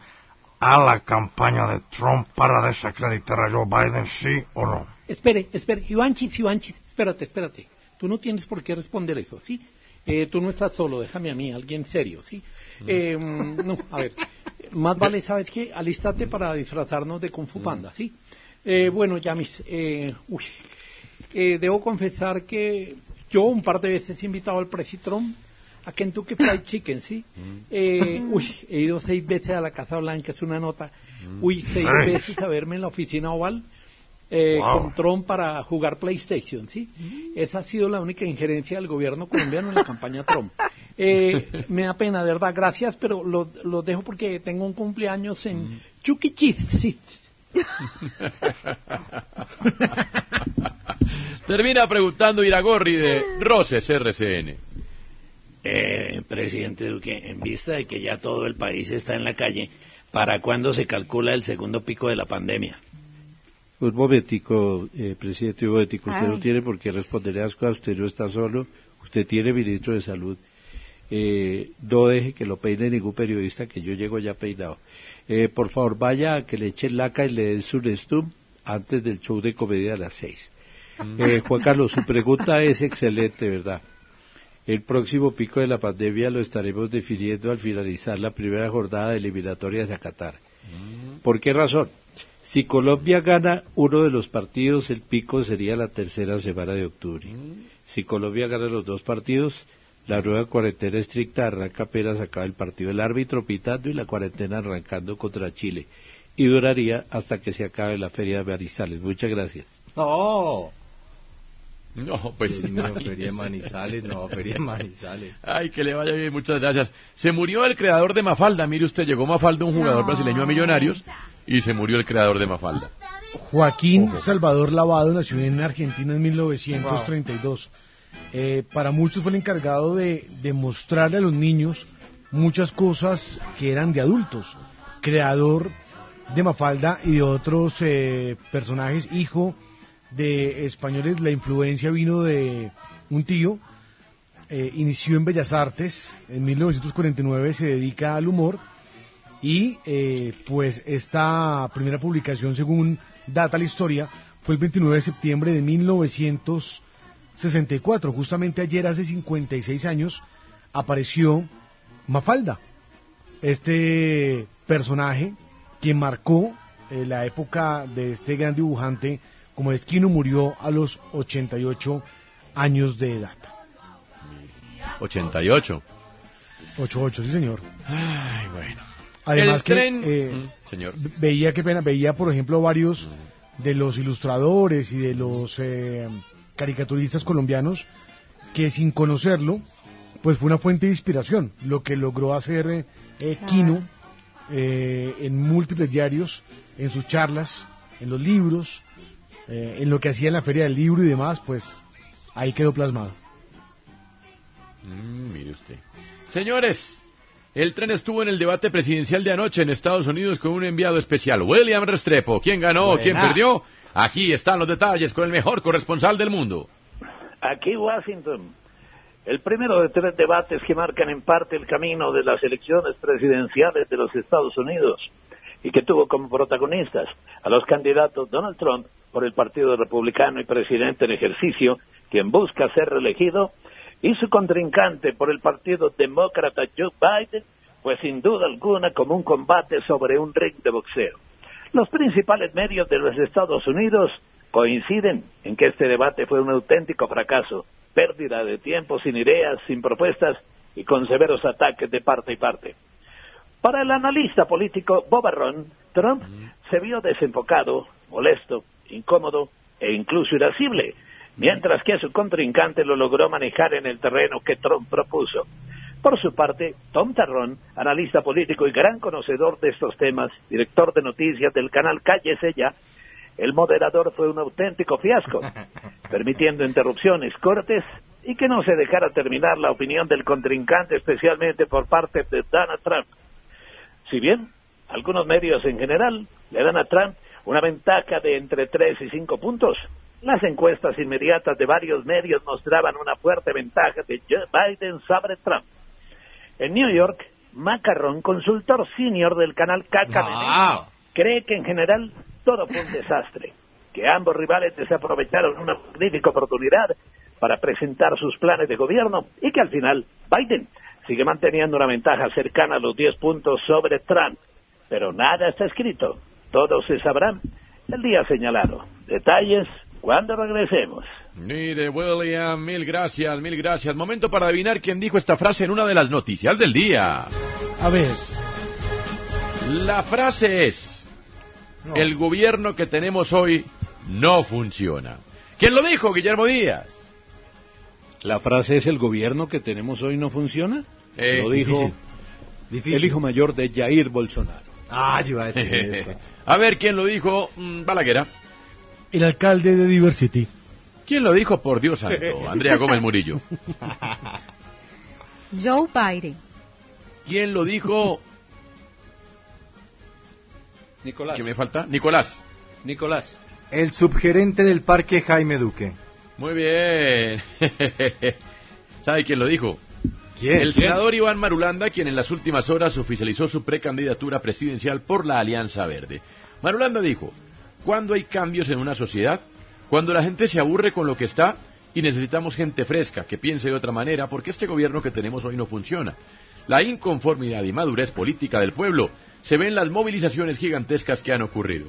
a la campaña de Trump para desacreditar a Joe Biden, ¿sí o no? Espere, espere, Ivanchis, Ivanchis, espérate, espérate. Tú no tienes por qué responder eso, ¿sí? Eh, tú no estás solo, déjame a mí, alguien serio, ¿sí? Eh, no, a ver. Más vale, ¿sabes qué? Alístate para disfrazarnos de Kung Fu Panda, ¿sí? Eh, bueno, Yamis, eh, uy, eh, debo confesar que yo un par de veces he invitado al Trump a Kentucky Fried Chicken, ¿sí? Eh, uy, he ido seis veces a la Casa Blanca, es una nota. Uy, seis Ay. veces a verme en la oficina oval eh, Wow. con Trump para jugar PlayStation, ¿sí? Esa ha sido la única injerencia del gobierno colombiano en la campaña Trump. Eh, me da pena, de verdad, gracias, pero lo, lo dejo porque tengo un cumpleaños en Chucky E. Cheese, sí. Termina preguntando Iragorri de Roses RCN. Eh, presidente Duque, en vista de que ya todo el país está en la calle, ¿para cuándo se calcula el segundo pico de la pandemia? Un momentico, eh, presidente, un momentico. Usted no tiene por qué responder a las cosas. Usted no está solo. Usted tiene ministro de salud. Eh, no deje que lo peine ningún periodista, que yo llego ya peinado. Eh, por favor, vaya a que le echen laca y le den su nestum antes del show de comedia a las seis. Eh, Juan Carlos, su pregunta es excelente, ¿verdad? El próximo pico de la pandemia lo estaremos definiendo al finalizar la primera jornada de eliminatorias a Qatar. ¿Por qué razón? Si Colombia gana uno de los partidos, el pico sería la tercera semana de octubre. Si Colombia gana los dos partidos, la nueva cuarentena estricta arranca apenas acaba el partido. El árbitro pitando y la cuarentena arrancando contra Chile. Y duraría hasta que se acabe la feria de Manizales. Muchas gracias. No. No, pues No, ay, Feria de Manizales, no, Feria de Manizales. Ay, que le vaya bien, muchas gracias. Se murió el creador de Mafalda. Mire usted, llegó Mafalda, un jugador brasileño a Millonarios, y se murió el creador de Mafalda. Joaquín Salvador Lavado nació en Argentina en 1932. Eh, para muchos fue el encargado de, mostrarle a los niños muchas cosas que eran de adultos. Creador de Mafalda y de otros eh, personajes, hijo de españoles, la influencia vino de un tío. Eh, inició en Bellas Artes, en 1949 se dedica al humor y eh, pues esta primera publicación, según data la historia, fue el 29 de septiembre de 1964. Justamente ayer, hace 56 años, apareció Mafalda, este personaje que marcó eh, la época de este gran dibujante, como Esquino murió a los 88 años de edad. 88. 88, sí señor. Ay, bueno. Además El que tren- eh, Mm, señor. veía qué pena, veía por ejemplo varios de los ilustradores y de los eh, caricaturistas colombianos que sin conocerlo, pues fue una fuente de inspiración, lo que logró hacer eh, eh, Quino eh, en múltiples diarios, en sus charlas, en los libros, eh, en lo que hacía en la feria del libro y demás, pues ahí quedó plasmado. Mm, mire usted. Señores, el tren estuvo en el debate presidencial de anoche en Estados Unidos con un enviado especial, William Restrepo. ¿Quién ganó? Buena. ¿Quién perdió? Aquí están los detalles con el mejor corresponsal del mundo. Aquí Washington. El primero de tres debates que marcan en parte el camino de las elecciones presidenciales de los Estados Unidos y que tuvo como protagonistas a los candidatos Donald Trump por el Partido Republicano y presidente en ejercicio, quien busca ser reelegido, y su contrincante por el Partido Demócrata Joe Biden, pues sin duda alguna como un combate sobre un ring de boxeo. Los principales medios de los Estados Unidos coinciden en que este debate fue un auténtico fracaso, pérdida de tiempo sin ideas, sin propuestas y con severos ataques de parte y parte. Para el analista político Bob Arron, Trump se vio desenfocado, molesto, incómodo e incluso irascible, mientras que su contrincante lo logró manejar en el terreno que Trump propuso. Por su parte, Tom Tarrón, analista político y gran conocedor de estos temas, director de noticias del canal Cállese Ya, el moderador fue un auténtico fiasco, permitiendo interrupciones, cortes y que no se dejara terminar la opinión del contrincante, especialmente por parte de Donald Trump. Si bien algunos medios en general le dan a Trump una ventaja de entre 3 y 5 puntos, las encuestas inmediatas de varios medios mostraban una fuerte ventaja de Joe Biden sobre Trump. En New York, Macarrón, consultor senior del canal KKBN, cree que en general todo fue un desastre, que ambos rivales desaprovecharon una magnífica oportunidad para presentar sus planes de gobierno y que al final Biden sigue manteniendo una ventaja cercana a los 10 puntos sobre Trump, pero nada está escrito. Todo se sabrá el día señalado. Detalles cuando regresemos. Mire, William, mil gracias, mil gracias. Momento para adivinar quién dijo esta frase en una de las noticias del día. A ver. La frase es, el gobierno que tenemos hoy no funciona. ¿Quién lo dijo, Guillermo Díaz? La frase es el gobierno que tenemos hoy no funciona. Eh, lo dijo difícil. Difícil. el hijo mayor de Jair Bolsonaro. Ah, yo iba a decir eso. A ver, ¿quién lo dijo? Mm, Balaguera. El alcalde de Diversity. ¿Quién lo dijo? Por Dios santo. Andrea Gómez Murillo. Joe Biden. ¿Quién lo dijo? Nicolás. ¿Qué me falta? Nicolás. Nicolás. El subgerente del parque Jaime Duque. Muy bien. ¿Sabe quién lo dijo? ¿Quién? El ¿Quién? senador Iván Marulanda, quien en las últimas horas oficializó su precandidatura presidencial por la Alianza Verde. Marulanda dijo, cuando hay cambios en una sociedad, cuando la gente se aburre con lo que está y necesitamos gente fresca que piense de otra manera, porque este gobierno que tenemos hoy no funciona. La inconformidad y madurez política del pueblo se ve en las movilizaciones gigantescas que han ocurrido.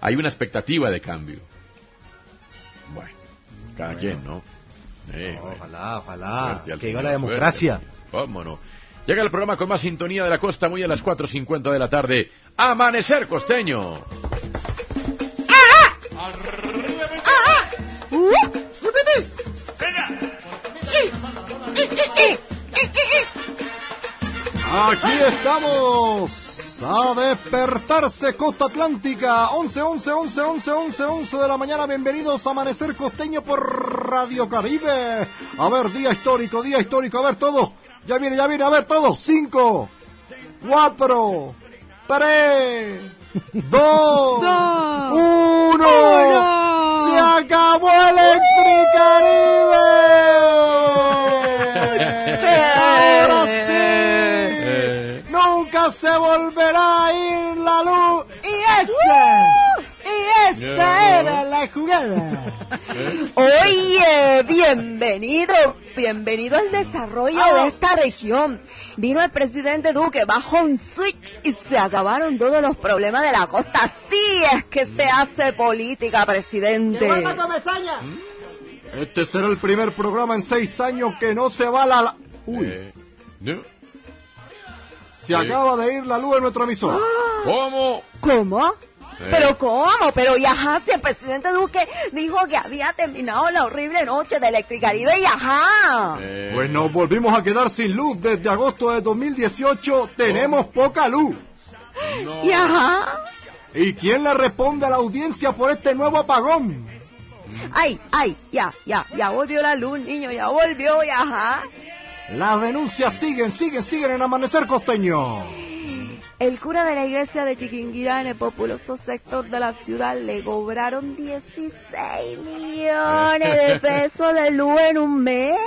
Hay una expectativa de cambio. Bueno, cada Bueno. quien, ¿no? Eh, bueno. Ojalá, ojalá. Que viva la democracia. suerte al señor. ¿Cómo no? Llega el programa con más sintonía de la costa, muy a las 4.50 de la tarde. Amanecer costeño. Aquí estamos a despertarse Costa Atlántica 11, 11, 11, 11, 11, 11 de la mañana bienvenidos a Amanecer Costeño por Radio Caribe. A ver día histórico, día histórico, a ver todo. Ya viene, ya viene, a ver todo. 5 4 3 2 1 se acabó Electricaribe ahora sí Nunca se volverá a ir la luz. Y esa, era la jugada. Oye, bienvenido, bienvenido al desarrollo Ah. de esta región. Vino el presidente Duque, bajó un switch y se acabaron todos los problemas de la costa. Así es que se hace política, presidente. Este será el primer programa en seis años que no se va la... Uy, Eh, ¿no? se acaba de ir la luz en nuestro emisor. ¿Cómo? ¿Cómo? ¿Pero cómo? Pero y ajá, si el presidente Duque dijo que había terminado la horrible noche de Electricaribe y ajá. Eh, Pues nos volvimos a quedar sin luz desde agosto de 2018. Tenemos poca luz. Y ajá. ¿Y quién le responde a la audiencia por este nuevo apagón? Ay, ay, ya, ya, ya volvió la luz, niño, ya volvió, y ajá. Las denuncias siguen, siguen, siguen en Amanecer Costeño. El cura de la iglesia de Chiquinquirá en el populoso sector de la ciudad le cobraron 16 millones de pesos de luz en un mes.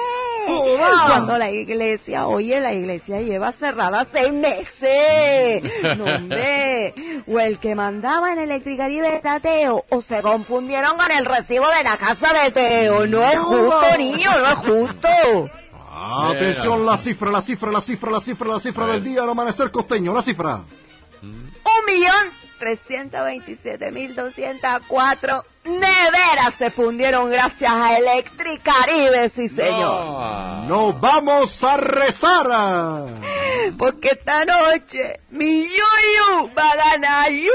Cuando la iglesia, oye, la iglesia lleva cerrada seis meses. No, hombre. O el que mandaba en Electricaribe era Teo, o se confundieron con el recibo de la casa de Teo. No es justo, niño, no es justo. Atención, la cifra, la cifra, la cifra, la cifra, la cifra del día al Amanecer Costeño. La cifra. un millón trescientos veintisiete mil doscientas cuatro neveras se fundieron gracias a Electricaribe, sí señor. Nos vamos a rezar. Porque esta noche mi yuyu va a ganar yuyu.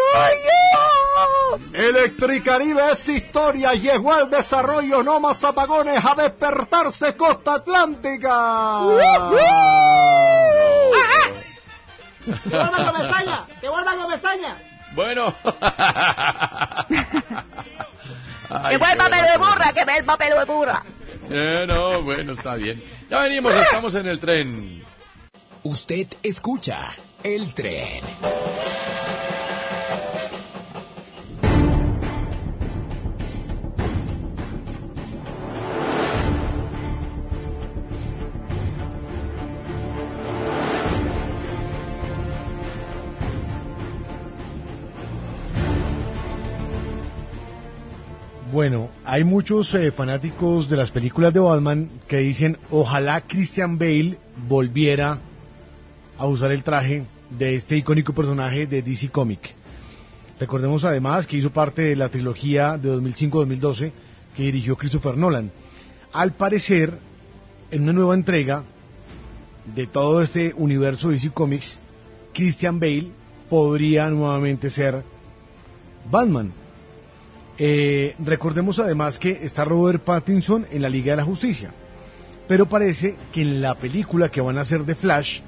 Electricaribe es historia, llegó al desarrollo, no más apagones, a despertarse Costa Atlántica. ¡Devuelvan pestaña! ¡Devuelvan pestaña! Bueno. Que vuelva pelo de burra, que vuelva pelo de burra. Eh, no, bueno, está bien. Ya venimos, estamos en el tren. Usted escucha el tren. Bueno, hay muchos eh, fanáticos de las películas de Batman que dicen, ojalá Christian Bale volviera a usar el traje de este icónico personaje de DC Comic. Recordemos además que hizo parte de la trilogía de 2005-2012 que dirigió Christopher Nolan. Al parecer, en una nueva entrega de todo este universo DC Comics, Christian Bale podría nuevamente ser Batman. Eh, recordemos además que está Robert Pattinson en la Liga de la Justicia, pero parece que en la película que van a hacer de Flash,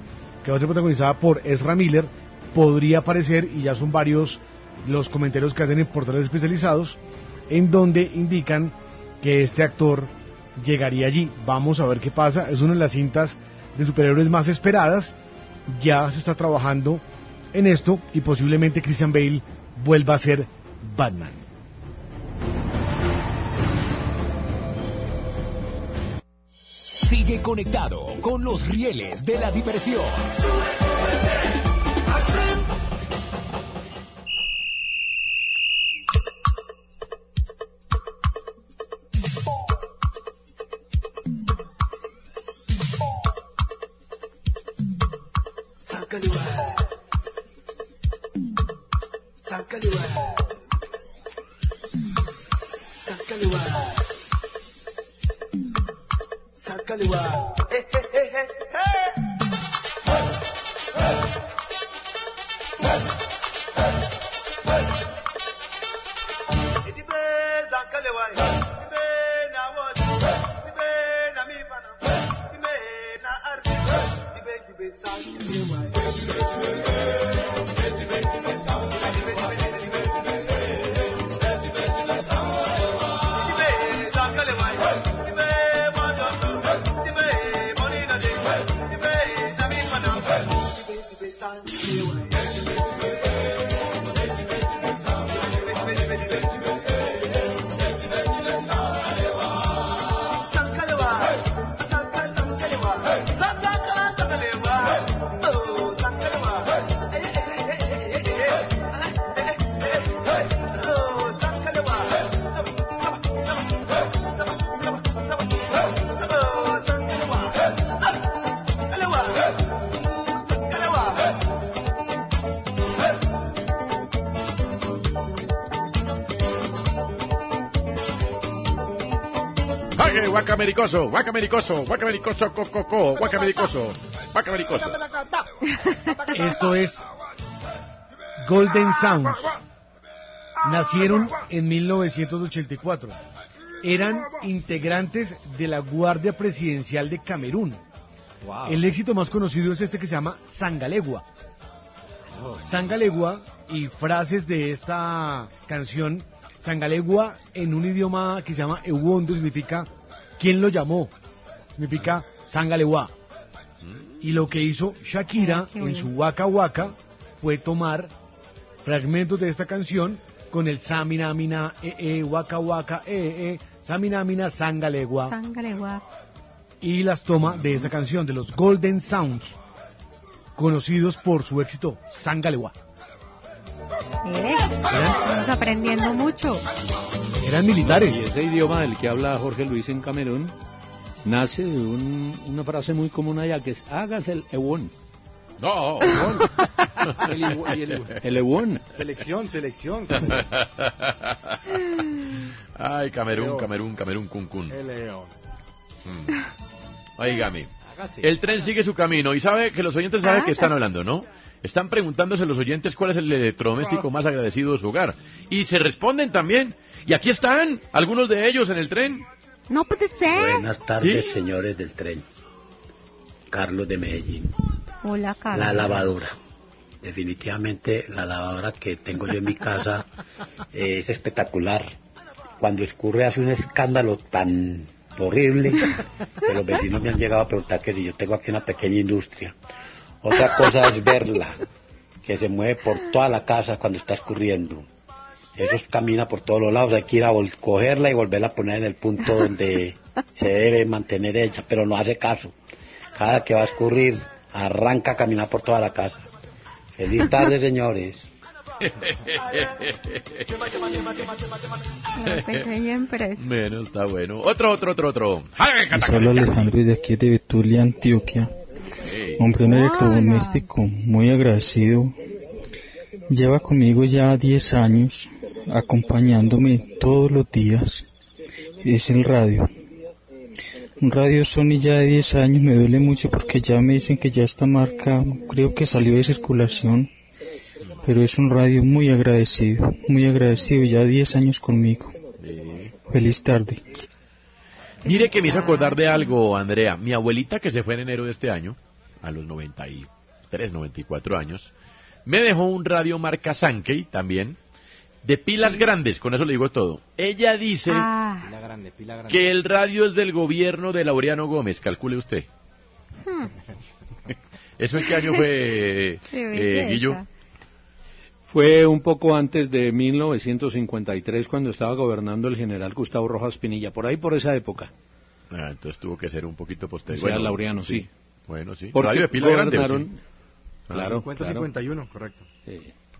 que va a ser protagonizada por Ezra Miller, podría aparecer, y ya son varios los comentarios que hacen en portales especializados, en donde indican que este actor llegaría allí. Vamos a ver qué pasa. Es una de las cintas de superhéroes más esperadas. Ya se está trabajando en esto y posiblemente Christian Bale vuelva a ser Batman. Sigue conectado con los rieles de la diversión. Oye, guacamericoso, guacamericoso, guacamericoso, cococo, guacamericoso, guacamericoso. Esto es Golden Sounds. Nacieron en 1984. Eran integrantes de la Guardia Presidencial de Camerún. El éxito más conocido es este que se llama Sangalegua. Sangalegua y frases de esta canción. Sangalegua en un idioma que se llama Ewondo significa ¿quién lo llamó? Significa Sangalegua. Y lo que hizo Shakira en su Waka Waka fue tomar fragmentos de esta canción con el Samina Mina eh, eh, Waka Waka eh, eh, Samina Mina Sangalegua Sángale, guap. y las toma de esa canción de los Golden Sounds conocidos por su éxito Sangalegua. Mire, estamos aprendiendo mucho. Eran militares. Y ese idioma del que habla Jorge Luis en Camerún nace de un- una frase muy común allá que es hágase el ewon. No, El y el- El ewon. Selección, selección. Ay, Camerún. Camerún, Camerún, Cun Cun. El león. Mm. Oígame. El tren sigue su camino y sabe que los oyentes saben Ah, que están hablando, ¿no? Están preguntándose los oyentes cuál es el electrodoméstico más agradecido de su hogar. Y se responden también. Y aquí están algunos de ellos en el tren. No puede ser. Buenas tardes, ¿Sí? señores del tren. Carlos de Medellín. Hola, Carlos. La lavadora. Definitivamente la lavadora que tengo yo en mi casa eh, es espectacular. Cuando escurre hace un escándalo tan horrible que los vecinos me han llegado a preguntar que si yo tengo aquí una pequeña industria. Otra cosa es verla, que se mueve por toda la casa cuando está escurriendo. Eso camina por todos los lados, hay que ir a cogerla y volverla a poner en el punto donde se debe mantener ella, pero no hace caso. Cada que va a escurrir, arranca a caminar por toda la casa. Feliz tarde, señores. La pequeña empresa. Bueno, está bueno. Otro, otro, otro, otro. Solo Alejandro y de aquí de Betulia, Antioquia. Compré un electrodoméstico muy agradecido. Lleva conmigo ya 10 años, acompañándome todos los días. Es el radio. Un radio Sony ya de 10 años me duele mucho porque ya me dicen que ya esta marca creo que salió de circulación. Pero es un radio muy agradecido, muy agradecido, ya 10 años conmigo. Feliz tarde. Mire que me hizo acordar de algo, Andrea. Mi abuelita, que se fue en enero de este año, a los 93, 94 años, me dejó un radio marca Sankey también, de pilas grandes, con eso le digo todo. Ella dice Ah. Pila grande, pila grande. que el radio es del gobierno de Laureano Gómez, calcule usted. Hmm. ¿Eso en qué año fue, Qué eh, belleza. Guillo? Fue un poco antes de 1953 cuando estaba gobernando el general Gustavo Rojas Pinilla, por ahí por esa época. Ah, entonces tuvo que ser un poquito posterior. Sea Laureano, sí. Bueno, sí. Porque radio de pila grande. sí. Ah, Claro, 50, claro. 51, correcto.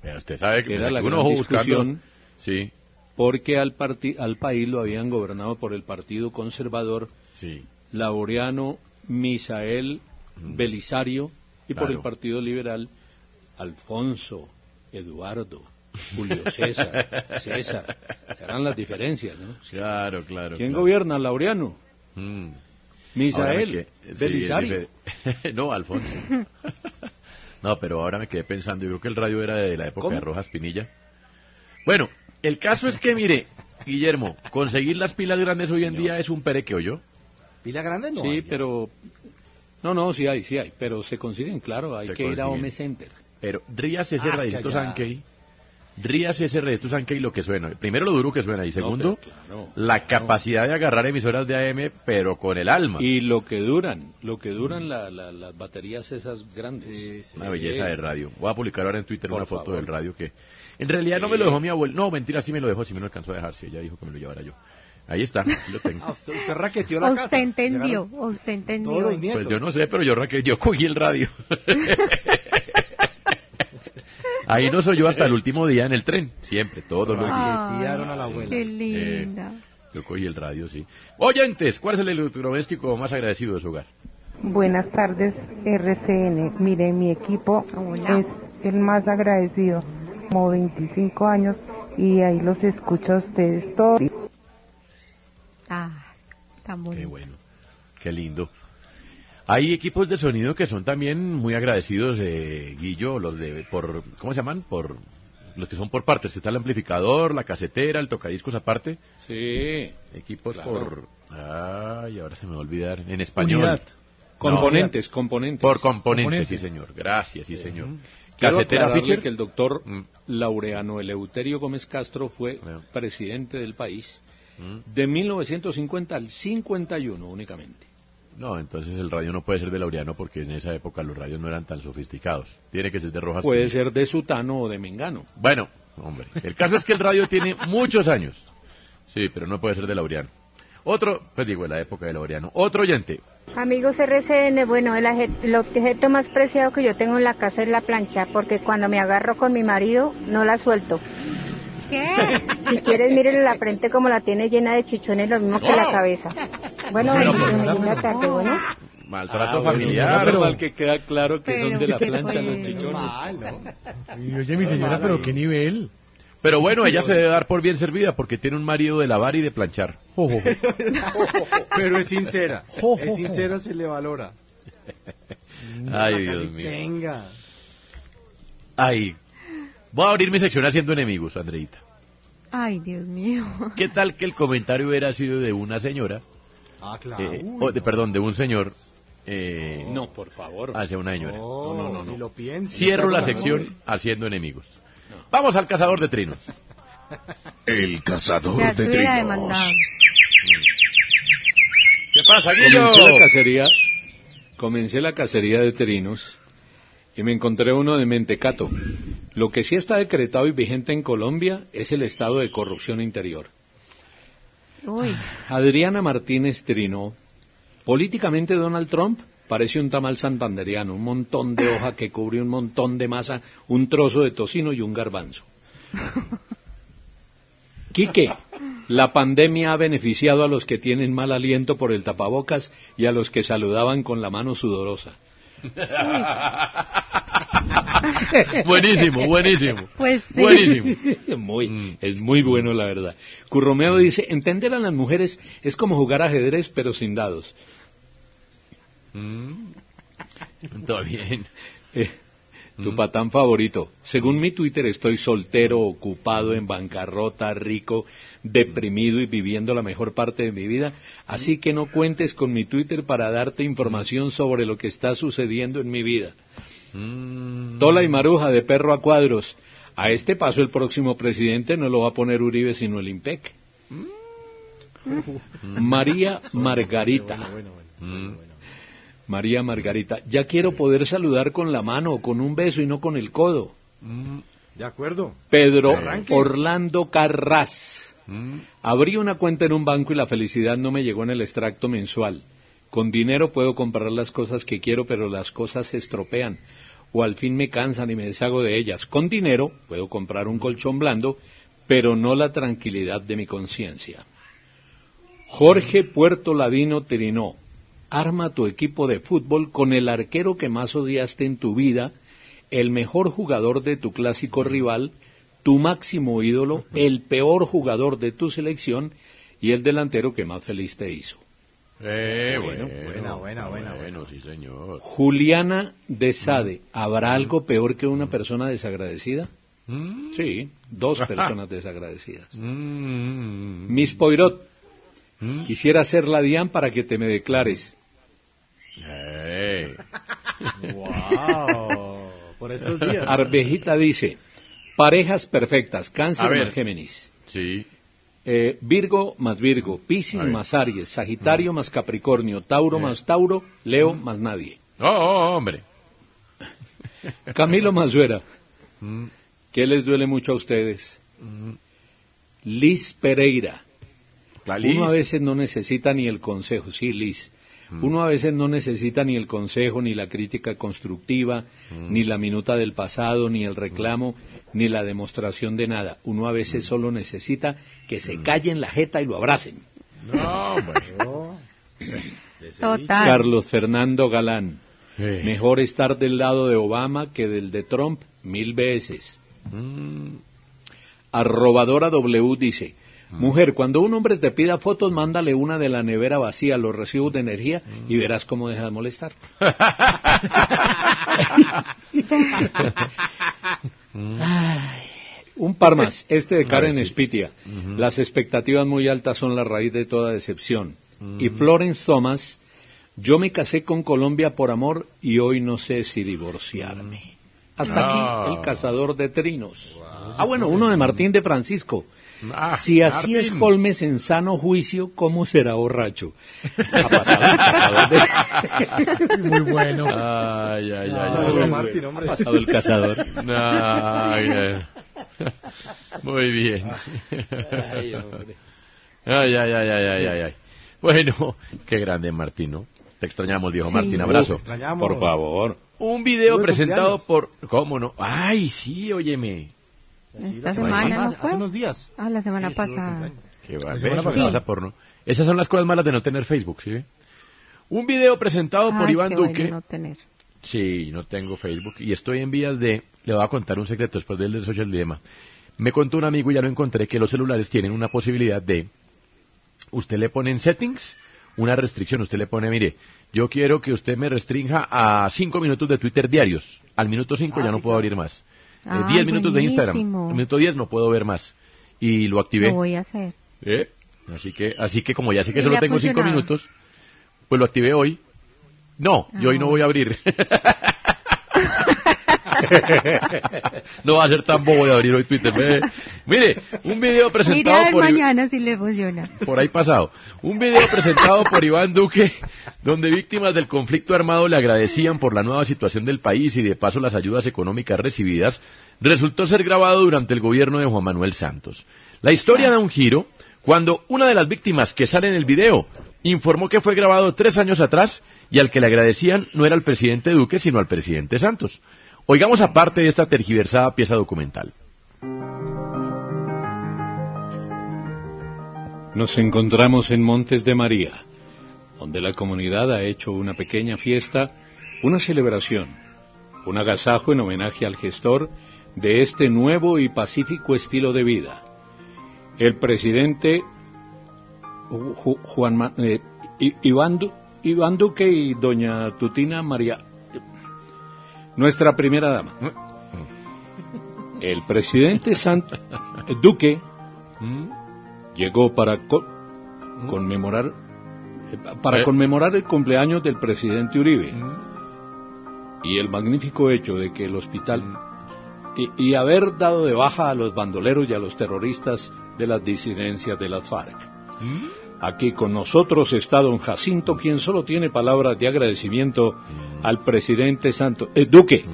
Pero usted sabe que Era la algún gran buscando. discusión Sí. porque al, parti- al país lo habían gobernado por el Partido Conservador Sí. Laureano Misael Belisario y por el Partido Liberal Alfonso, Eduardo, Julio César, César. Eran las diferencias, ¿no? Claro, claro. ¿Quién claro. gobierna? Laureano. Mm. Misael, Belisario. no, Alfonso. no, pero ahora me quedé pensando, yo creo que el radio era de la época ¿Cómo? de Rojas Pinilla. Bueno, el caso es que, mire, Guillermo, conseguir las pilas grandes hoy en día es un perequeo, ¿yo? ¿Pila grande? No. sí, hay. pero... No, no, sí hay, sí hay, pero se consiguen, claro, hay Se que ir a. Home Center. Pero Ah, es que radito allá- Sankey, ríase ese radito Sankey lo que suena. Primero lo duro que suena y segundo, pero claro, la capacidad de agarrar emisoras de AM, pero con el alma. Y lo que duran, lo que duran la- la- las baterías esas grandes. Una belleza de radio. Voy a publicar ahora en Twitter Por una foto favor. del radio que... En realidad no Sí. me lo dejó mi abuelo. No, mentira, sí me lo dejó, sí me lo alcanzó a dejar. Sí, ella dijo que me lo llevara yo. Ahí está, ahí lo tengo. Ah, usted, usted raqueteó la casa. usted entendió, usted entendió. Todos los nietos. Pues yo no sé, pero yo, raque- yo cogí el radio. Ahí nos oyó hasta el último día en el tren. Siempre, todos los días. Raquetearon a la abuela. Qué linda. Yo cogí el radio, sí. Oyentes, ¿cuál es el electrodoméstico más agradecido de su hogar? Buenas tardes, RCN. Mire, mi equipo Hola. es el más agradecido, como 25 años, y ahí los escucho a ustedes todos. Ah, tan bonito. Qué bueno, qué lindo. Hay equipos de sonido que son también muy agradecidos, eh, Guillo, los de por, ¿cómo se llaman? Por los que son por partes. Está el amplificador, la casetera, el tocadiscos aparte. Sí. Equipos Claro. por, ay, ahora se me va a olvidar en español. Unidad. Componentes, componentes. Por componentes, Componente. sí señor. Gracias, sí señor. Quiero Casetera Fischer. que el doctor Mm. Laureano Eleuterio Gómez Castro fue Bueno. presidente del país Mm. de 1950 al 51 únicamente. No, entonces el radio no puede ser de Laureano porque en esa época los radios no eran tan sofisticados. Tiene que ser de Rojas. Puede Pinilla. ser de Sutano o de Mengano. Bueno, hombre, el caso es que el radio tiene muchos años. Sí, pero no puede ser de Laureano. Otro, pues digo, en la época de Laureano. Otro oyente. Amigos RCN, bueno, el, el objeto más preciado que yo tengo en la casa es la plancha, porque cuando me agarro con mi marido no la suelto. ¿Qué? Si quieres, mírenle la frente como la tiene llena de chichones, lo mismo que la cabeza. Bueno, pues, linda tarde, bueno. Maltrato Ah, bueno, familiar. menos mal que queda claro que son Pero de la qué plancha los chichones. Mal, ¿no? Y oye, mi señora, pero qué nivel. Pero bueno, ella se debe dar por bien servida porque tiene un marido de lavar y de planchar. Jo, jo, jo. Pero es sincera. Es sincera, se le valora. Ay, Dios mío. Venga. Ay. Voy a abrir mi sección haciendo enemigos, Andreita. Ay, Dios mío. ¿Qué tal que el comentario hubiera sido de una señora, Ah, claro. eh, Uy, o de, no. perdón, de un señor eh, No, por favor. hacia una señora? No, No, no, no, si no. lo piensa. Cierro la sección claro. haciendo enemigos. Vamos al cazador de trinos. El cazador Ya de trinos. demandado. ¿Qué pasa, Guillo? Comencé la cacería, comencé la cacería de trinos y me encontré uno de mentecato. Lo que sí está decretado y vigente en Colombia es el estado de corrupción interior. Uy, Adriana Martínez Trino, políticamente Donald Trump parece un tamal santanderiano, un montón de hoja que cubre un montón de masa, un trozo de tocino y un garbanzo. Quique, la pandemia ha beneficiado a los que tienen mal aliento por el tapabocas y a los que saludaban con la mano sudorosa. Buenísimo, buenísimo. Pues sí. Buenísimo. Muy, Es muy bueno, la verdad. Curromeo dice, entender a las mujeres es como jugar ajedrez, pero sin dados. Mm. Todo bien. Eh, tu patán favorito. Según mi Twitter, estoy soltero, ocupado, en bancarrota, rico, deprimido y viviendo la mejor parte de mi vida. Así que no cuentes con mi Twitter para darte información sobre lo que está sucediendo en mi vida. Mm. Tola y Maruja, de perro a cuadros. A este paso, el próximo presidente no lo va a poner Uribe, sino el IMPEC. María Margarita. María Margarita, ya quiero poder saludar con la mano o con un beso y no con el codo. Mm, De acuerdo. Pedro Arranque. Orlando Carras. Mm. Abrí una cuenta en un banco y la felicidad no me llegó en el extracto mensual. Con dinero puedo comprar las cosas que quiero, pero las cosas se estropean o al fin me cansan y me deshago de ellas. Con dinero puedo comprar un colchón blando, pero no la tranquilidad de mi conciencia. Jorge Puerto Ladino Tirinó, arma tu equipo de fútbol con el arquero que más odiaste en tu vida, el mejor jugador de tu clásico rival, tu máximo ídolo, el peor jugador de tu selección y el delantero que más feliz te hizo. Eh, Bueno, bueno, buena, buena, Bueno, sí, señor. Juliana de Sade, ¿habrá algo peor que una persona desagradecida? Sí, dos personas desagradecidas. Miss Poirot, quisiera ser la Dian para que te me declares. Eh. Wow. Por estos días. Arvejita dice, parejas perfectas, cáncer más Géminis. Sí. Eh, Virgo más Virgo, Piscis más Aries, Sagitario más Capricornio, Tauro más Tauro, Leo más nadie. Oh, oh, hombre. Camilo Mazuera, Mm, ¿qué les duele mucho a ustedes? mm. Liz Pereira. Uno a veces no necesita ni el consejo, sí, Liz. Mm. Uno a veces no necesita ni el consejo, ni la crítica constructiva, Mm. ni la minuta del pasado, ni el reclamo, ni la demostración de nada. Uno a Mm. veces solo necesita que se callen la jeta y lo abracen. No. Total. Carlos Fernando Galán. Mejor estar del lado de Obama que del de Trump mil veces. Mm. Arrobadora W dice, mujer, cuando un hombre te pida fotos, mándale una de la nevera vacía, los recibos de energía, y verás cómo deja de molestar. Ay, un par más, este de Karen sí. Spitia. Las expectativas muy altas son la raíz de toda decepción. Y Florence Thomas, yo me casé con Colombia por amor y hoy no sé si divorciarme. Hasta Ah. aquí el cazador de trinos. Ah, bueno, uno de Martín de Francisco. Ah, si así es Martín. Colmes en sano juicio, ¿cómo será borracho? Ha pasado el cazador de- Muy bueno. Ay, ay, ay. Ah, ay, ay. Martín, hombre. Ha pasado el cazador. Ay, ay. Muy bien. Ay, hombre. Ay, ay, ay, ay, ay, ay. Bueno, qué grande Martín, ¿no? Te extrañamos, viejo Sí. Martín, abrazo. Extrañamos. Por favor. Un video presentado por... ¿Cómo no? Ay, sí, óyeme. Esta Hace- semana, ¿no hace fue? unos días. Ah, la semana Sí, pasada. Qué va, La semana pasada. pasa por no. Esas son las cosas malas de no tener Facebook, ¿sí? ve? Un video presentado por Iván qué Duque. bueno no tener. Sí, no tengo Facebook y estoy en vías de... Le voy a contar un secreto después del social dilema. Me contó un amigo y ya lo encontré que los celulares tienen una posibilidad de... Usted le pone en settings una restricción. Usted le pone, mire, yo quiero que usted me restrinja a cinco minutos de Twitter diarios. Al minuto cinco Ah, ya no sí, puedo claro. abrir más. Eh, Ah, diez minutos de Instagram. buenísimo. Al minuto diez no puedo ver más. Y lo activé. Lo voy a hacer. ¿Eh? Así que, así que como ya sé que ¿Y solo tengo cinco funcionado? minutos, pues lo activé hoy. No, yo hoy no Ah. voy a abrir. no va a ser tan bobo de abrir hoy Twitter. Mire, un video presentado por, I- mañana si le funciona. por ahí pasado. Un video presentado por Iván Duque, donde víctimas del conflicto armado le agradecían por la nueva situación del país y de paso las ayudas económicas recibidas, resultó ser grabado durante el gobierno de Juan Manuel Santos. La historia da un giro cuando una de las víctimas que sale en el video informó que fue grabado tres años atrás y al que le agradecían no era al presidente Duque, sino al presidente Santos. Oigamos aparte de esta tergiversada pieza documental. Nos encontramos en Montes de María, donde la comunidad ha hecho una pequeña fiesta una celebración, un agasajo en homenaje al gestor de este nuevo y pacífico estilo de vida. El presidente Ju- Juan eh, Iván Duque y doña Tutina María, nuestra primera dama. El presidente Sant Duque llegó para co- conmemorar para Eh. conmemorar el cumpleaños del presidente Uribe y el magnífico hecho de que el hospital y, y haber dado de baja a los bandoleros y a los terroristas de las disidencias de las FARC. Aquí con nosotros está don Jacinto, quien solo tiene palabras de agradecimiento al presidente Santo eh, Duque.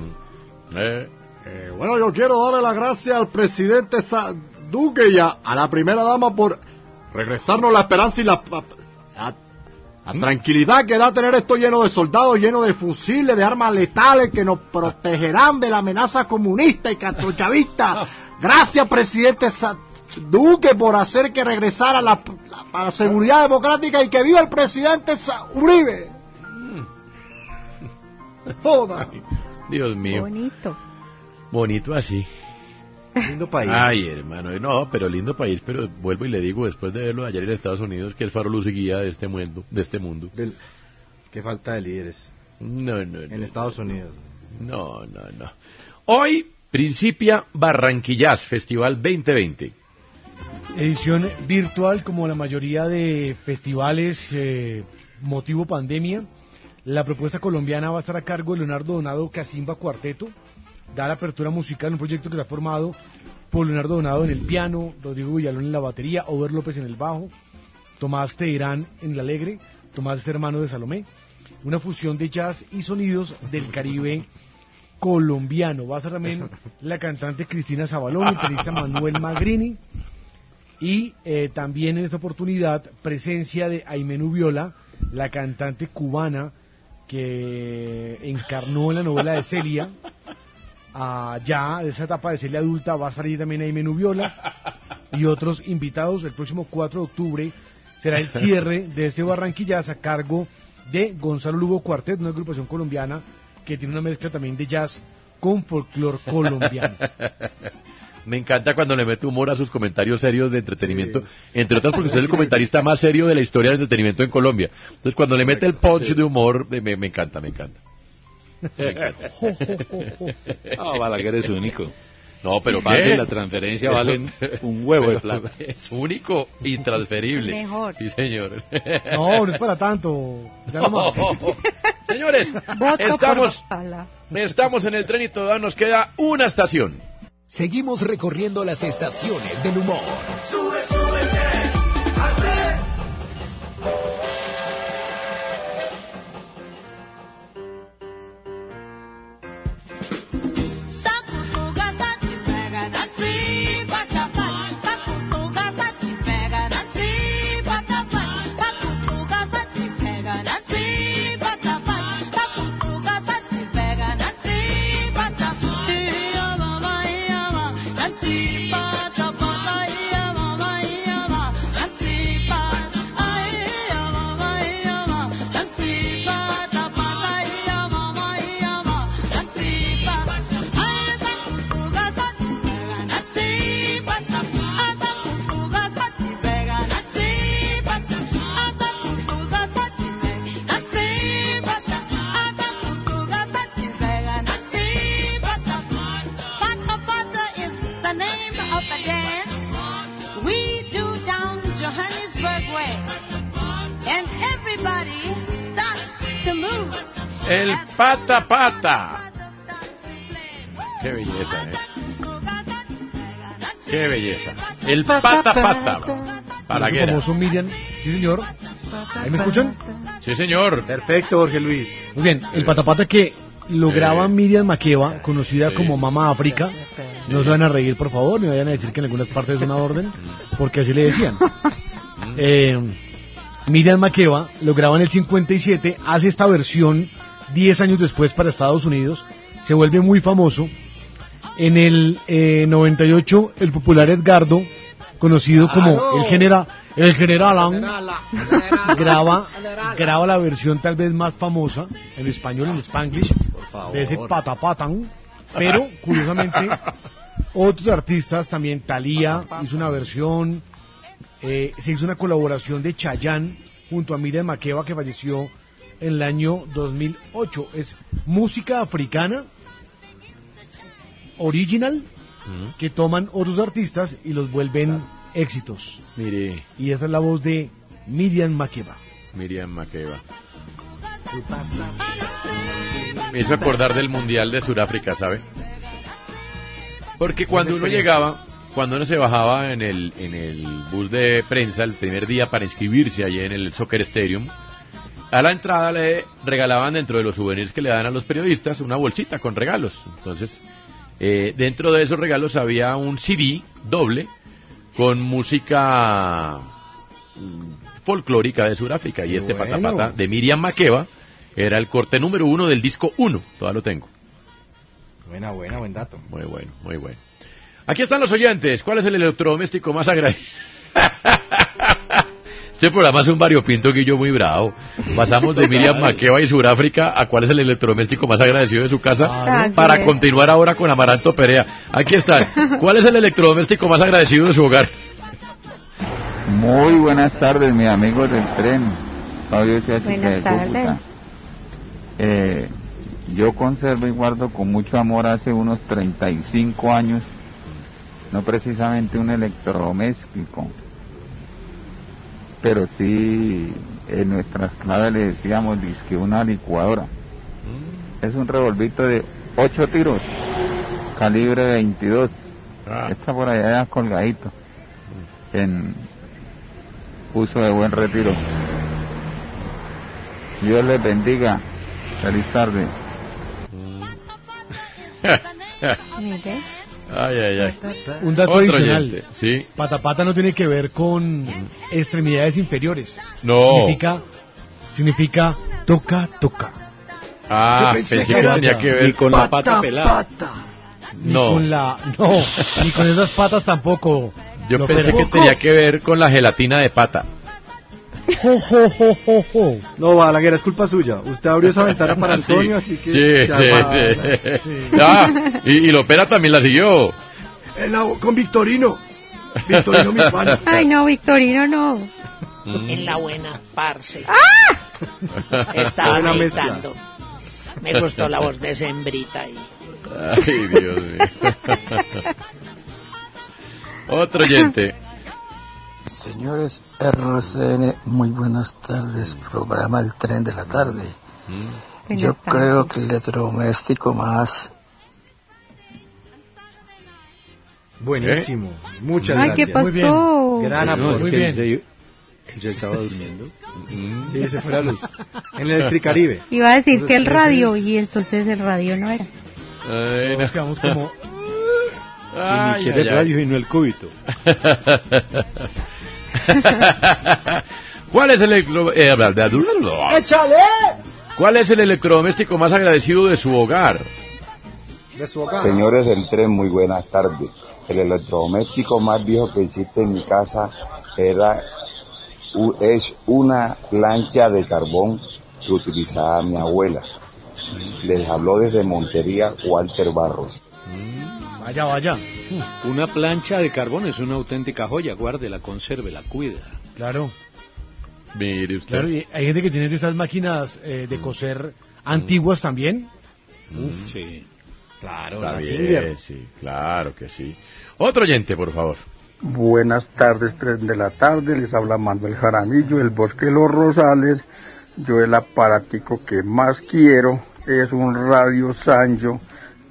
Eh, Eh, bueno, yo quiero darle las gracias al presidente Sa- Duque y a, a la primera dama por regresarnos la esperanza y la, la- la tranquilidad que da tener esto lleno de soldados, lleno de fusiles, de armas letales que nos protegerán de la amenaza comunista y castrochavista. Gracias, presidente Sa- Duque, por hacer que regresara la, la- la seguridad democrática y que viva el presidente Sa- Uribe. Joda. Dios mío. Bonito. Bonito así. Lindo país. Ay, hermano, no, pero lindo país, pero vuelvo y le digo, después de verlo ayer en Estados Unidos, que el faro luz y guía de este mundo. De este mundo. Qué falta de líderes. No, no, no. En Estados Unidos. No, no, no. Hoy principia Barranquillas, Festival 2020. Edición virtual como la mayoría de festivales eh, motivo pandemia. La propuesta colombiana va a estar a cargo de Leonardo Donado Casimba Cuarteto. Da la apertura musical, un proyecto que está formado por Leonardo Donado en el piano, Rodrigo Villalón en la batería, Over López en el bajo, Tomás Teherán en el alegre, Tomás es hermano de Salomé. Una fusión de jazz y sonidos del Caribe colombiano. Va a ser también la cantante Cristina Zabalón, el pianista Manuel Magrini. Y eh, también en esta oportunidad presencia de Aimenu Viola, la cantante cubana que encarnó en la novela de Celia. Ah, ya de esa etapa de Celia adulta va a salir también Aimenu Viola y otros invitados. El próximo 4 de octubre será el cierre de este Barranquillas a cargo de Gonzalo Lugo Cuartet, una agrupación colombiana que tiene una mezcla también de jazz con folclore colombiano. Me encanta cuando le mete humor a sus comentarios serios de entretenimiento, entre otras porque usted es el comentarista más serio de la historia del entretenimiento en Colombia. Entonces cuando le mete el punch de humor, me, encanta, me encanta. Me encanta. Ah, Balaguer es único. No, pero Pase la transferencia valen un huevo de plata. Es único, intransferible. Mejor. Sí, señor. No, no es para tanto. Ya no. Señores, Voto estamos, estamos en el tren y todavía nos queda una estación. Seguimos recorriendo las estaciones del humor. El pata pata. Qué belleza, ¿eh? Qué belleza. El pata pata. Balaguer. Como son Miriam. Sí, señor. ¿Ahí me escuchan? Sí, señor. Perfecto, Jorge Luis. Muy bien, el patapata que lo graba Miriam Makeba, conocida como Mama África. No se van a reír, por favor, ni vayan a decir que en algunas partes es una orden, porque así le decían. Eh, Miriam Makeba lo graba en el 57, hace esta versión 10 años después para Estados Unidos, se vuelve muy famoso. En el eh, 98, el popular Edgardo, conocido como el, genera, El general Ang graba, graba la versión tal vez más famosa en español, en spanglish, de ese patapatan, pero curiosamente otros artistas también, Thalía hizo una versión, eh, se hizo una colaboración de Chayanne junto a Miriam Makeba que falleció en el año 2008. Es música africana original que toman otros artistas y los vuelven éxitos. Mire, Y esa es la voz de Miriam Makeba. Miriam Makeba. Me hizo acordar del Mundial de Sudáfrica, ¿sabe? Porque cuando uno llegaba, cuando uno se bajaba en el, en el bus de prensa el primer día para inscribirse allí en el Soccer Stadium, a la entrada le regalaban dentro de los souvenirs que le dan a los periodistas una bolsita con regalos. Entonces, eh, dentro de esos regalos había un CD doble con música mm, folclórica de Sudáfrica y este Bueno. patapata de Miriam Makeba era el corte número uno del disco 1. Todavía lo tengo. Buena, buena, buen dato. Muy bueno, muy bueno. Aquí están los oyentes. ¿Cuál es el electrodoméstico más agradecido? Este programa es un variopinto guillo muy bravo. Pasamos de Miriam Makeba y Sudáfrica a cuál es el electrodoméstico más agradecido de su casa Claro. para es. continuar ahora con Amaranto Perea. Aquí están. ¿Cuál es el electrodoméstico más agradecido de su hogar? Muy buenas tardes, mis amigos del tren. Fabio Buenas de tardes. Eh, yo conservo y guardo con mucho amor hace unos 35 años, no precisamente un electrodoméstico, pero sí en nuestras claves le decíamos que una licuadora. Es un revolvito de 8 tiros, calibre 22. Está por allá ya colgadito, en uso de buen retiro. Dios les bendiga. Feliz tarde. Mire. Ay, ay, ay. Un dato Otro adicional. oyente, Sí. Patapata no tiene que ver con extremidades inferiores. No. Significa, significa toca, toca. Ah, pensé, que tenía que ver con la pata pelada. Ni No. con la, no, ni con esas patas tampoco. Yo pensé que tenía que ver con la gelatina de pata. Jo, jo, jo, jo, jo. No, Balaguer, es culpa suya. Usted abrió esa ventana para Antonio, así que... Sí, se sí, sí. Ah, y, y Lopera también la siguió. En la- con Victorino. Victorino, mi pan. Ay, no, Victorino, no. En la buena, parce. ¡Ah! Estaba Buena mezcla. Me gustó la voz de Sembrita y Ay, Dios mío. Otro oyente. Señores RCN, muy buenas tardes. Programa El Tren de la Tarde. Yo creo que el electrodoméstico más Buenísimo. Muchas Ay, gracias. ¿qué pasó? Muy bien. Gran No, Muy bien. se, él se estaba durmiendo. Sí, se fue la luz. En el Electricaribe. Iba a decir que el radio, y entonces el radio no era. Ay, Todos quedamos como, y Ay, ni quiere ay, ay. radio y no el cúbito. ¿Cuál es el electro- eh? ¡Échale! ¿Cuál es el electrodoméstico más agradecido de su hogar? De su hogar. Señores del tren, muy buenas tardes. El electrodoméstico más viejo que existe en mi casa era es una plancha de carbón que utilizaba mi abuela. Les habló desde Montería Walter Barros. Vaya, vaya. Una plancha de carbón es una auténtica joya. Guárdela, consérvela, cuida. Claro, Mire usted. claro. Y hay gente que tiene de esas máquinas eh, de coser antiguas también. Uf. Sí. Claro, Está bien, sí, claro que sí. Otro oyente, por favor. Buenas tardes, tren de la tarde, les habla Manuel Jaramillo, el Bosque de los Rosales. Yo el aparatico que más quiero es un radio Sanyo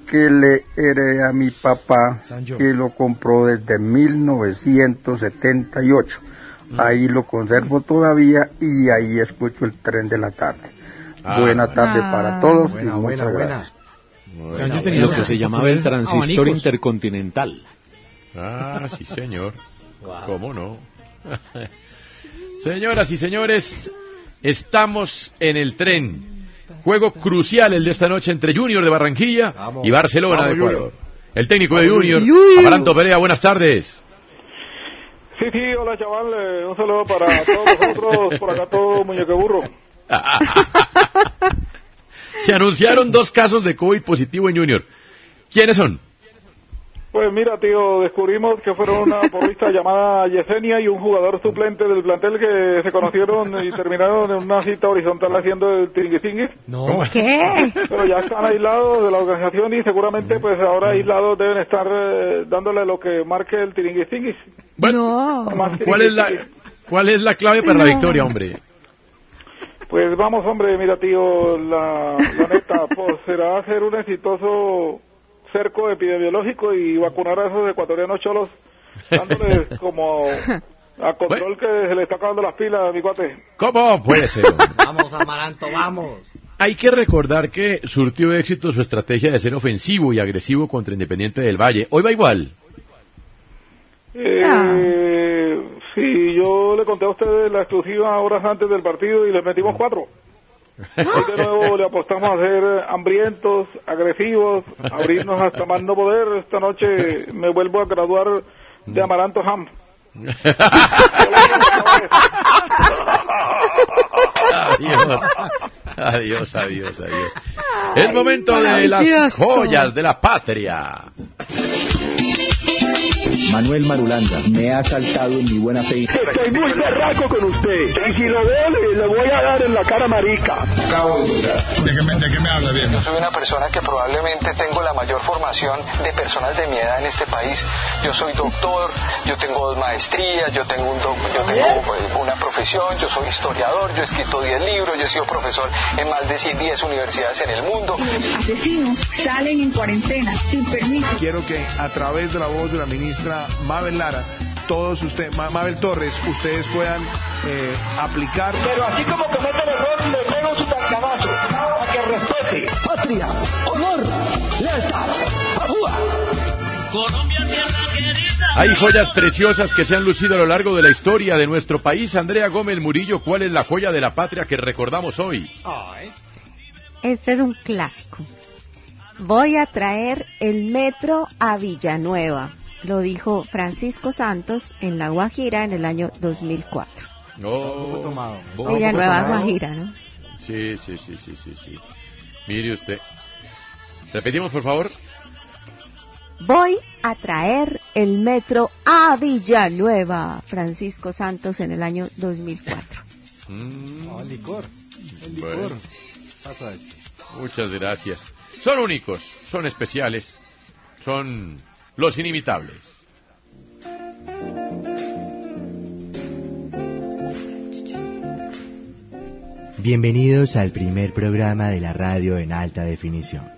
que le heredé a mi papá, que lo compró desde 1978. Ahí lo conservo todavía y ahí escucho el tren de la tarde. Ah, Buena tarde Ah. para todos Buena, y buena, muchas buena. gracias. Tenía Lo que se llamaba el populares transistor intercontinental. Ah, sí, señor. ¿Cómo no? Señoras y señores, estamos en el tren. Juego crucial el de esta noche entre Junior de Barranquilla Vamos. y Barcelona Vamos, de Ecuador. Junior. El técnico de Junior, Junior. Amaranto Perea, buenas tardes. Sí, sí, hola chaval, eh, un saludo para todos nosotros, por acá todo muñeque burro. Se anunciaron dos casos de COVID positivo en Junior. ¿Quiénes son? Pues mira, tío, descubrimos que fueron una porrista llamada Yesenia y un jugador suplente del plantel que se conocieron y terminaron en una cita horizontal haciendo el tiringuitinguis. No. ¿Qué? Pero ya están aislados de la organización y seguramente pues ahora aislados deben estar eh, dándole lo que marque el tiringuitinguis. Bueno, ¿cuál es la cuál es la clave para la victoria, hombre? Pues vamos, hombre, mira, tío, la, la neta, pues será hacer un exitoso cerco epidemiológico y vacunar a esos ecuatorianos cholos, dándoles como a control que se le está acabando las pilas, mi cuate. ¿Cómo puede ser? Vamos, Amaranto, vamos. Hay que recordar que surtió éxito su estrategia de ser ofensivo y agresivo contra Independiente del Valle. Hoy va igual. Eh, sí, yo le conté a ustedes la exclusiva horas antes del partido y les metimos cuatro. Hoy de nuevo le apostamos a ser hambrientos, agresivos, abrirnos hasta más no poder. Esta noche me vuelvo a graduar de Amaranto Ham. Adiós. Adiós, adiós, adiós. Es momento de las joyas de la patria. Manuel Marulanda me ha saltado en mi buena fe. Estoy muy berraco con usted. Y si lo veo, le, le voy a dar en la cara marica. ¿De qué me, de qué me habla bien? Yo soy una persona que probablemente tengo la mayor formación de personas de mi edad en este país. Yo soy doctor, yo tengo dos maestrías, yo tengo, un doc- yo tengo eh, una profesión, yo soy historiador, yo he escrito 10 libros, yo he sido profesor en más de 10 universidades en el mundo. Asesinos salen en cuarentena sin permiso. Quiero que a través de la voz de la ministra Mabel Lara, todos ustedes, Ma- Mabel Torres, ustedes puedan eh, aplicar. Pero así como comete el error, le pego su tancanazo. Para que respete. Patria, honor, lealtad. ¡Ajúa! Hay joyas preciosas que se han lucido a lo largo de la historia de nuestro país. Andrea Gómez Murillo, ¿cuál es la joya de la patria que recordamos hoy? Este es un clásico. Voy a traer el metro a Villanueva. Lo dijo Francisco Santos en La Guajira en el año 2004. Oh, Villanueva, Guajira, ¿no? Sí, sí, sí, sí, sí, sí. Mire usted. Repetimos, por favor. Voy a traer el metro a Villanueva. Francisco Santos en el año 2004. Oh, el licor. El licor. Bueno. Pasa eso. Muchas gracias. Son únicos, son especiales, son los inimitables. Bienvenidos al primer programa de la radio en alta definición.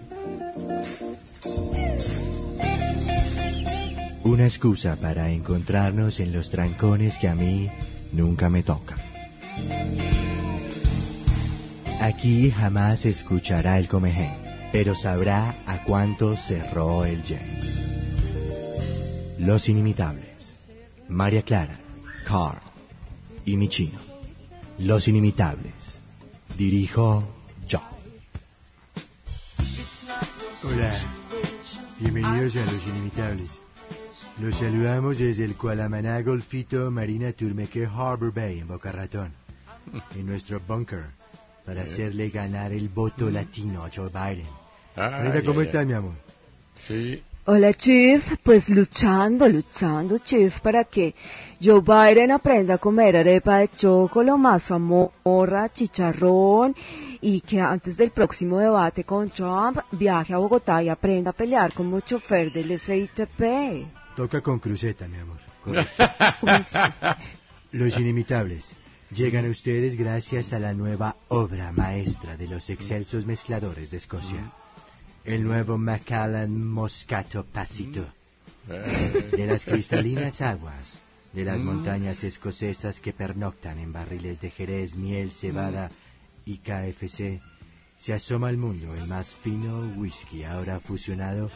Una excusa para encontrarnos en los trancones que a mí nunca me tocan. Aquí jamás escuchará el comején, pero sabrá a cuánto cerró el yen. Los inimitables. María Clara, Carl y mi chino. Los inimitables. Dirijo yo. Hola, bienvenidos a Los Inimitables. Los saludamos desde el Kualamaná Golfito Marina Turmeque Harbor Bay en Boca Ratón, en nuestro bunker, para hacerle ganar el voto latino a Joe Biden. Ay, Marita, ¿cómo ay, estás, ay. mi amor? Sí. Hola, Chief. Pues luchando, luchando, Chief, para que Joe Biden aprenda a comer arepa de chocolate, mazamorra, chicharrón y que antes del próximo debate con Trump viaje a Bogotá y aprenda a pelear como chofer del SITP. Toca con cruceta, mi amor. Los inimitables llegan a ustedes gracias a la nueva obra maestra de los excelsos mezcladores de Escocia. El nuevo Macallan Moscato Pasito. De las cristalinas aguas de las montañas escocesas que pernoctan en barriles de jerez, miel, cebada y KFC, se asoma al mundo el más fino whisky ahora fusionado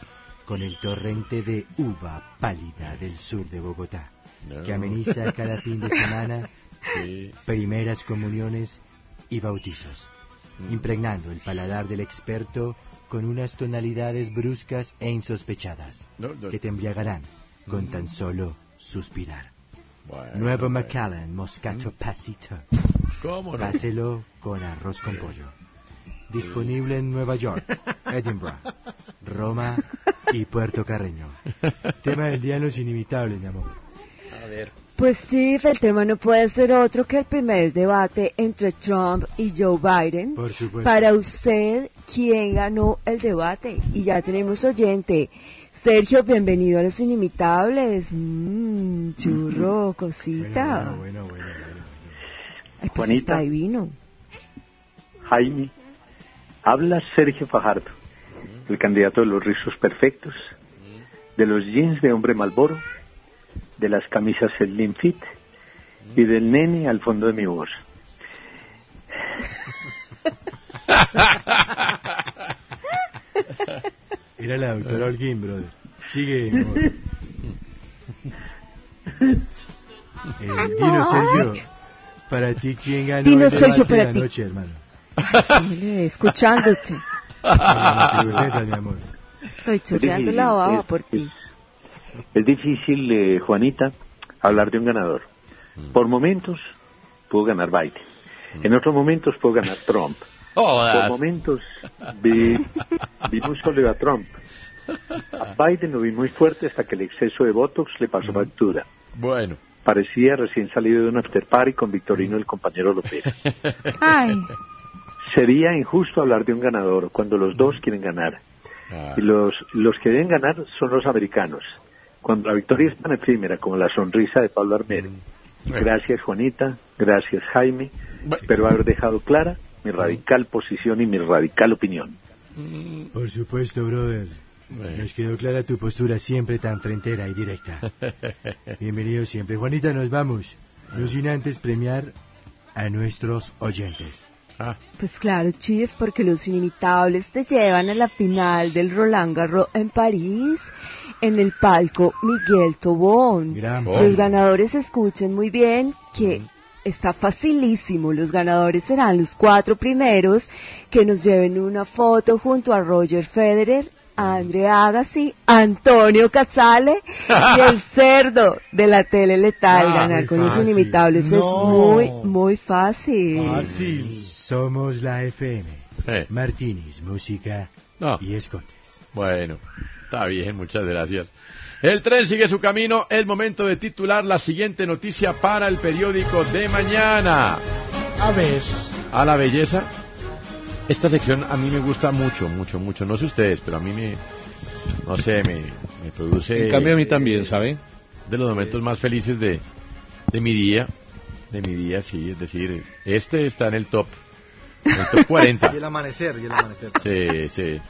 con el torrente de uva pálida del sur de Bogotá, que ameniza cada fin de semana primeras comuniones y bautizos, impregnando el paladar del experto con unas tonalidades bruscas e insospechadas No, no. que te embriagarán con tan solo suspirar. Nuevo Macallan Moscato Pasito. ¿Cómo no? Páselo con arroz con pollo. Disponible en Nueva York, Edinburgh, Roma y Puerto Carreño. Tema del día en los inimitables, mi amor. A ver. Pues Chief, el tema no puede ser otro que el primer debate entre Trump y Joe Biden. Por supuesto. Para usted, ¿quién ganó el debate? Y ya tenemos oyente. Sergio, bienvenido a los inimitables. Mmm, churro, cosita. Bueno, bueno, bueno. Ay, pues Juanita. está divino. Jaime, habla Sergio Fajardo, el candidato de los rizos perfectos, de los jeans de hombre Malboro, de las camisas Slim Fit y del nene al fondo de mi voz. Era la doctora Holguín, brother. Sigue. Eh, Dino Sergio, para ti, ¿quién ganó Dino el Sergio, de para la ti. noche, hermano? Escuchándote. Mi amor. Estoy chorreando la baba por ti. Es difícil, eh, Juanita, hablar de un ganador. Por momentos pudo ganar Biden. En otros momentos pudo ganar Trump. Por momentos vi, vi muy sólido a Trump. A Biden lo vi muy fuerte hasta que el exceso de Botox le pasó factura. Bueno. Parecía recién salido de un after party con Victorino, el compañero López. Ay, Sería injusto hablar de un ganador cuando los dos quieren ganar. Ah. Y los, los que deben ganar son los americanos. Cuando la victoria es tan efímera como la sonrisa de Pablo Armero. Gracias Juanita, gracias Jaime, espero haber dejado clara mi radical posición y mi radical opinión. Por supuesto, brother. Nos quedó clara tu postura siempre tan frentera y directa. Bienvenido siempre. Juanita, nos vamos. No sin antes premiar a nuestros oyentes. Pues claro, Chief, porque los inimitables te llevan a la final del Roland Garros en París, en el palco Miguel Tobón. Gran Los ganadores escuchen muy bien que está facilísimo. Los ganadores serán los cuatro primeros que nos lleven una foto junto a Roger Federer, a Andrea Agassi, Antonio Cazzale y el cerdo de la tele letal. Ah, Ganar con los inimitables No. es muy, muy fácil. Fácil. Somos la FM. Eh. Martínez, música No. y escotes. Bueno, está bien, muchas gracias. El tren sigue su camino. Es momento de titular la siguiente noticia para el periódico de mañana. A ver. A la belleza. Esta sección a mí me gusta mucho, mucho, mucho. No sé ustedes, pero a mí me, no sé, me, me produce. En cambio, a mí también, ¿sabe? De los momentos más felices de, de mi día. De mi día, sí. Es decir, este está en el top. En el top 40. Y el amanecer, y el amanecer. Sí, sí.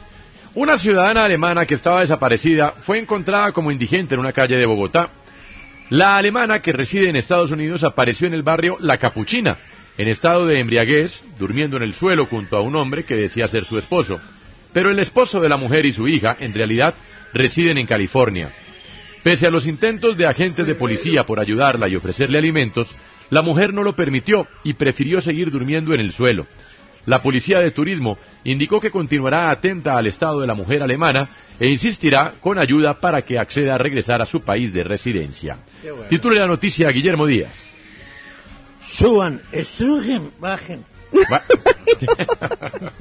Una ciudadana alemana que estaba desaparecida fue encontrada como indigente en una calle de Bogotá. La alemana que reside en Estados Unidos apareció en el barrio La Capuchina, en estado de embriaguez, durmiendo en el suelo junto a un hombre que decía ser su esposo. Pero el esposo de la mujer y su hija, en realidad, residen en California. Pese a los intentos de agentes de policía por ayudarla y ofrecerle alimentos, la mujer no lo permitió y prefirió seguir durmiendo en el suelo. La policía de turismo indicó que continuará atenta al estado de la mujer alemana e insistirá con ayuda para que acceda a regresar a su país de residencia. Titule la noticia Guillermo Díaz. Suban, estrujen, bajen. Va-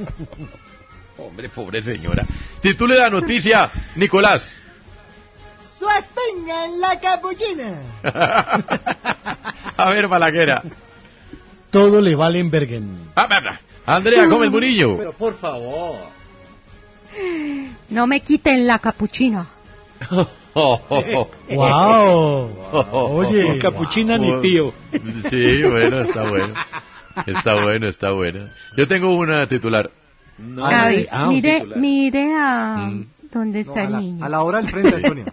Hombre, pobre señora. Titule la noticia Nicolás. Suastenga en la capuchina. A ver, Balaguera. Todo le vale en Bergen. Ah. Andrea Gómez Murillo. Pero por favor. no me quiten la capuchina. Oh, oh, oh. ¡Wow! Oye, Capuchina ni tío. Sí, bueno, está bueno. Está bueno, está bueno. Yo tengo una titular. A ver, ah, un mire, titular. mire a Mm. dónde No, está a, el la, niño. a la hora del frente, Antonio.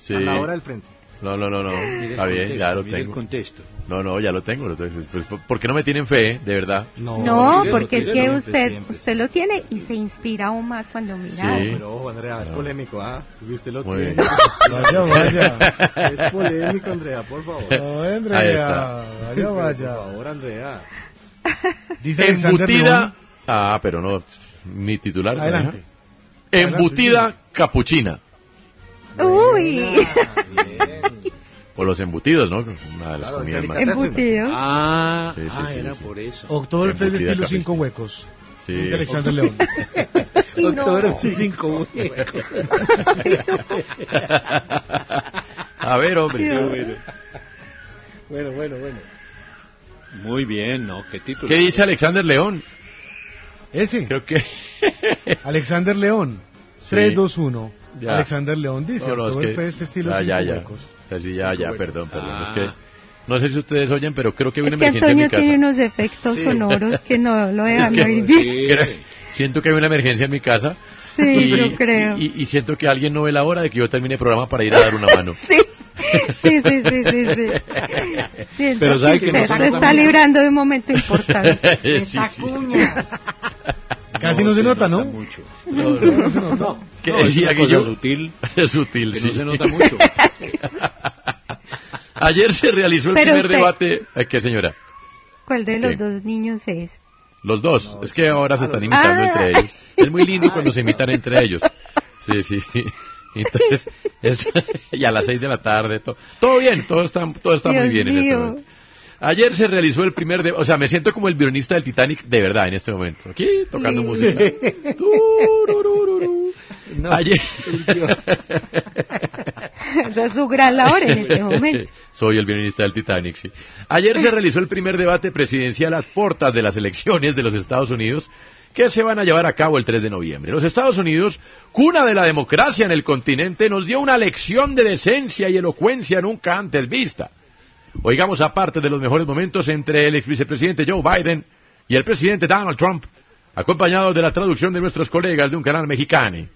Sí. A la hora del frente. No, no, no, no. Está bien, contexto, ya lo el tengo. contexto. No, no, ya lo tengo. lo tengo. Pues, ¿Por qué no me tienen fe, de verdad? No, No, mírelo, porque es que usted, Siempre. usted lo tiene y se inspira aún más cuando mira. Sí. Pero ojo, Andrea, es No. polémico, ¿ah? Y usted lo Muy tiene. bien. Vaya, vaya. Es polémico, Andrea, por favor. No, Ahí Andrea. está. Vaya, Por vaya. favor, Andrea. Dice Embutida. Ah, pero no. Mi titular. ¿me Adelante. deja? Embutida capuchina. Uy. O los embutidos, ¿no? Una de las Claro, comidas más. Embutidos. Ah, Sí, sí, ah, sí, era sí. por eso. Oktoberfest de estilo cinco huecos. Sí. Dice Alexander León. Doctor, sí, cinco huecos. A ver, hombre. Bueno. Bueno, bueno, bueno. Muy bien, ¿no? ¿Qué título? ¿Qué dice Alexander León? Ese. Creo que... Alexander León. Sí. 3, 2, 1. Ya. Alexander León dice No, no, es que- estilo Ah, cinco ya, ya. huecos. Así, ya, ya, perdón, perdón. Ah. Es que no sé si ustedes oyen, pero creo que hay una Es que emergencia en mi Antonio casa. tiene unos efectos Sí. sonoros que no lo dejan Es que- oír bien. Sí. Siento que hay una emergencia en mi casa. Sí, y, yo creo. Y, y siento que alguien no ve la hora de que yo termine el programa para ir a dar una mano. Sí, sí, sí, sí, sí. sí. Siento Pero sabe que que se se está librando de un momento importante. Sí, sí, sí. Casi no, se nota, ¿no? mucho. No, no, No, ¿Qué No, es decía cosa Guillo? sutil Es sutil, que sí. no se nota mucho. Ayer se realizó el Pero primer usted- debate. ¿Eh, ¿Qué, señora? ¿Cuál de los ¿Qué? dos niños es? Los dos. es que ahora se están imitando Ah. entre ellos. Es muy lindo cuando se imitan entre ellos. Sí, sí, sí. Entonces, es- y a las seis de la tarde, todo, todo bien, todo está, todo está muy bien en este mío. momento. Ayer se realizó el primer, de- o sea, me siento como el violinista del Titanic de verdad en este momento. Aquí tocando música. Tururururu. Ayer. Esa es su gran labor en este momento. Soy el violinista del Titanic, sí. Ayer se realizó el primer debate presidencial a puertas de las elecciones de los Estados Unidos que se van a llevar a cabo el 3 de noviembre. Los Estados Unidos, cuna de la democracia en el continente, nos dio una lección de decencia y elocuencia nunca antes vista. Oigamos aparte de los mejores momentos entre el ex vicepresidente Joe Biden y el presidente Donald Trump, acompañados de la traducción de nuestros colegas de un canal mexicano.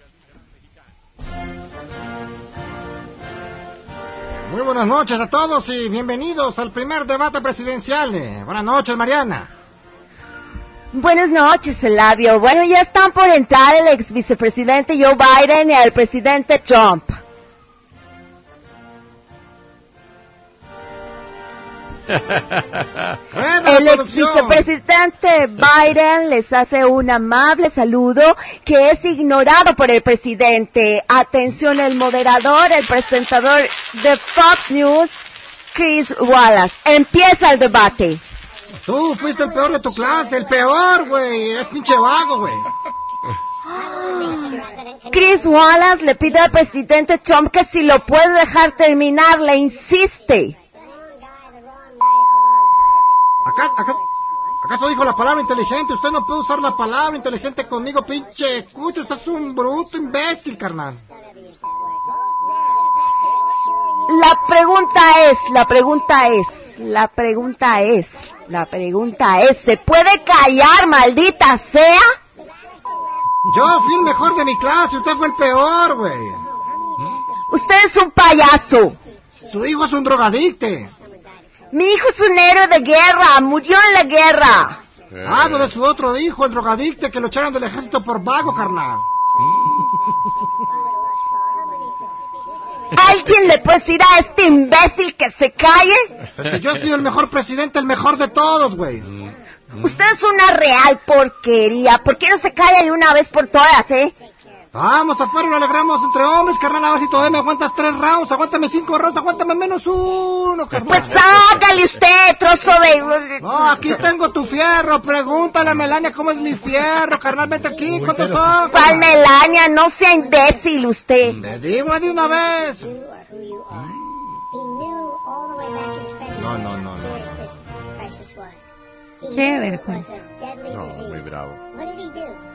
Muy buenas noches a todos y bienvenidos al primer debate presidencial. Buenas noches, Mariana. Buenas noches, Eladio. Bueno, ya están por entrar el ex vicepresidente Joe Biden y el presidente Trump. El ex vicepresidente Biden les hace un amable saludo que es ignorado por el presidente. Atención, el moderador, el presentador de Fox News, Chris Wallace. Empieza el debate. Tú fuiste el peor de tu clase, el peor, güey. Eres pinche vago, güey. Chris Wallace le pide al presidente Trump que si lo puede dejar terminar, le insiste. Acá, acá, ¿Acaso dijo la palabra inteligente? Usted no puede usar la palabra inteligente conmigo, pinche cucho. Usted es un bruto imbécil, carnal. La pregunta es, la pregunta es, la pregunta es, la pregunta es, ¿se puede callar, maldita sea? Yo fui el mejor de mi clase, usted fue el peor, güey. Usted es un payaso. Su hijo es un drogadicte. Mi hijo es un héroe de guerra, murió en la guerra. Hablo de su otro hijo, el drogadicte, que lo echaron del ejército por vago, carnal. ¿Alguien le puede decir a este imbécil que se calle? Si yo he sido el mejor presidente, el mejor de todos, güey. Usted es una real porquería. ¿Por qué no se calla de una vez por todas, eh? Vamos afuera lo alegramos entre hombres, carnal. A ver si todavía me aguantas tres rounds. Aguántame cinco rounds, aguántame menos uno, carnal. Pues hágale usted, trozo de... No, aquí tengo tu fierro. Pregúntale a Melania cómo es mi fierro, carnal. Vete aquí, ¿cuántos son? ¿Cuál Melania? No sea imbécil usted. Te digo de una vez. No, no, no, no. Qué vergüenza. No, muy bravo.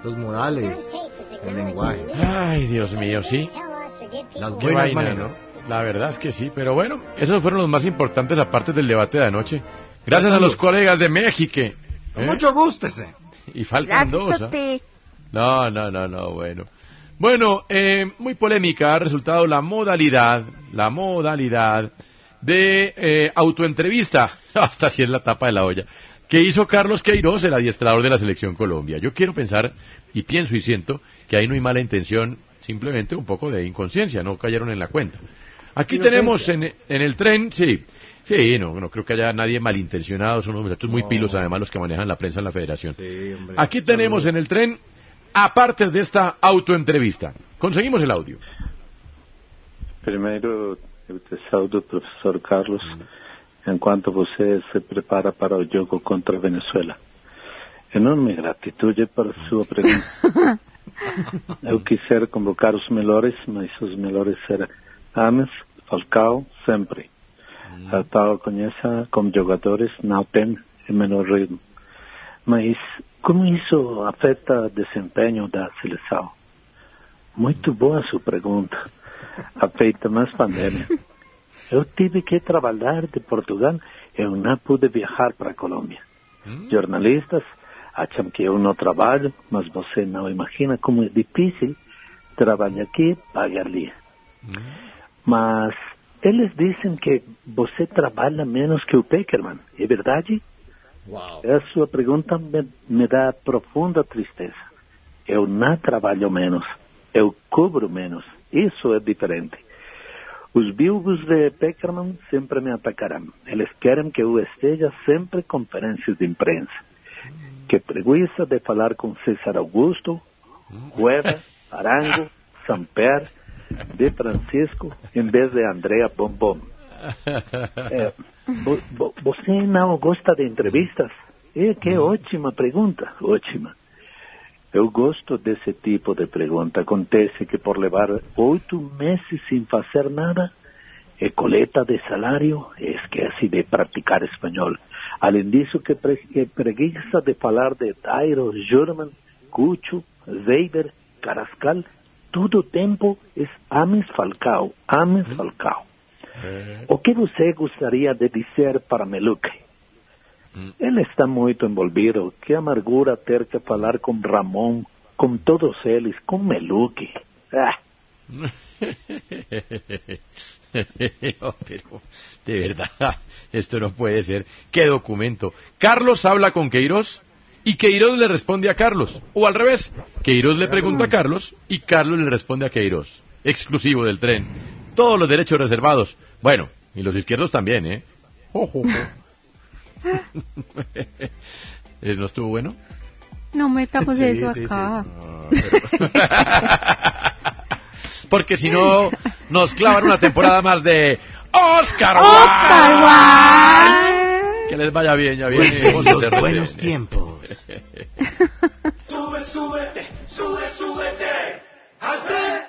Los modales, el lenguaje. Ay, Dios mío, sí. Las Qué buenas vaina, maneras. ¿no? La verdad es que sí, pero bueno, esos fueron los más importantes aparte del debate de anoche. Gracias a los colegas de México. ¿eh? Mucho gústese. Y faltan dos. Gracias a ¿ah? ti. No, no, no, no, bueno. Bueno, eh, muy polémica ha resultado la modalidad, la modalidad de eh, autoentrevista, hasta si es la tapa de la olla, que hizo Carlos Queiroz, el adiestrador de la selección Colombia. Yo quiero pensar, y pienso y siento, que ahí no hay mala intención, simplemente un poco de inconsciencia, no cayeron en la cuenta. Aquí Inocencia. tenemos en, en el tren, sí, sí, no, no creo que haya nadie malintencionado, son unos muchachos muy No. pilos además los que manejan la prensa en la federación. Sí, hombre. Aquí tenemos en el tren, aparte de esta autoentrevista, conseguimos el audio. Primero, te saúdo, professor Carlos, enquanto você se prepara para o jogo contra a Venezuela. Enorme gratitude para sua pergunta. Eu quisera convocar os melhores, mas os melhores serão Ames, Falcao, sempre. A tal conheça como jogadores não tem o menor ritmo. Mas como isso afeta o desempenho da seleção? Muito boa sua pergunta. Afeta mais pandemia. Eu tive que trabalhar de Portugal eu não pude viajar para a Colômbia. Jornalistas acham que eu não trabalho, mas você não imagina como é difícil trabalhar aqui e pagar ali. Mas eles dizem que você trabalha menos que o Peckerman, é verdade? A sua pergunta me, me dá profunda tristeza. Eu não trabalho menos, eu cobro menos. Isso é diferente. Os viúvos de Peckerman sempre me atacarão. Eles querem que eu esteja sempre em conferências de imprensa. Que preguiça de falar com César Augusto, Cueva, Arango, Samper, de Francisco, em vez de Andrea Bombom. É, vo- vo- você não gosta de entrevistas? É que ótima pergunta, ótima. Eu gosto desse tipo de pergunta. Acontece que por levar oito meses sem fazer nada, e coleta de salário, esquece de praticar espanhol. Além disso, que, pre que preguiça de falar de Tairo, Jurman, Cucho, Weber, Carascal, todo tempo é Ames Falcao, Ames Falcao. O que você gostaria de dizer para Meluque? Ele está muito envolvido. Que amargura ter que falar com Ramon, com todos eles, com Meluque. Ah, Oh, pero, de verdad, esto no puede ser. ¿Qué documento? Carlos habla con Queiroz y Queiroz le responde a Carlos. O al revés, Queiroz le pregunta a Carlos y Carlos le responde a Queiroz. Exclusivo del tren. Todos los derechos reservados. Bueno, y los izquierdos también, ¿eh? Ojo, ojo. ¿Eh, ¿No estuvo bueno? No metamos Sí, eso sí, sí, acá. Porque si no, nos clavan una temporada más de Oscar Oscar Wilde. Que les vaya bien, ya viene. Los buenos tiempos. Sube, súbete, sube, súbete al tren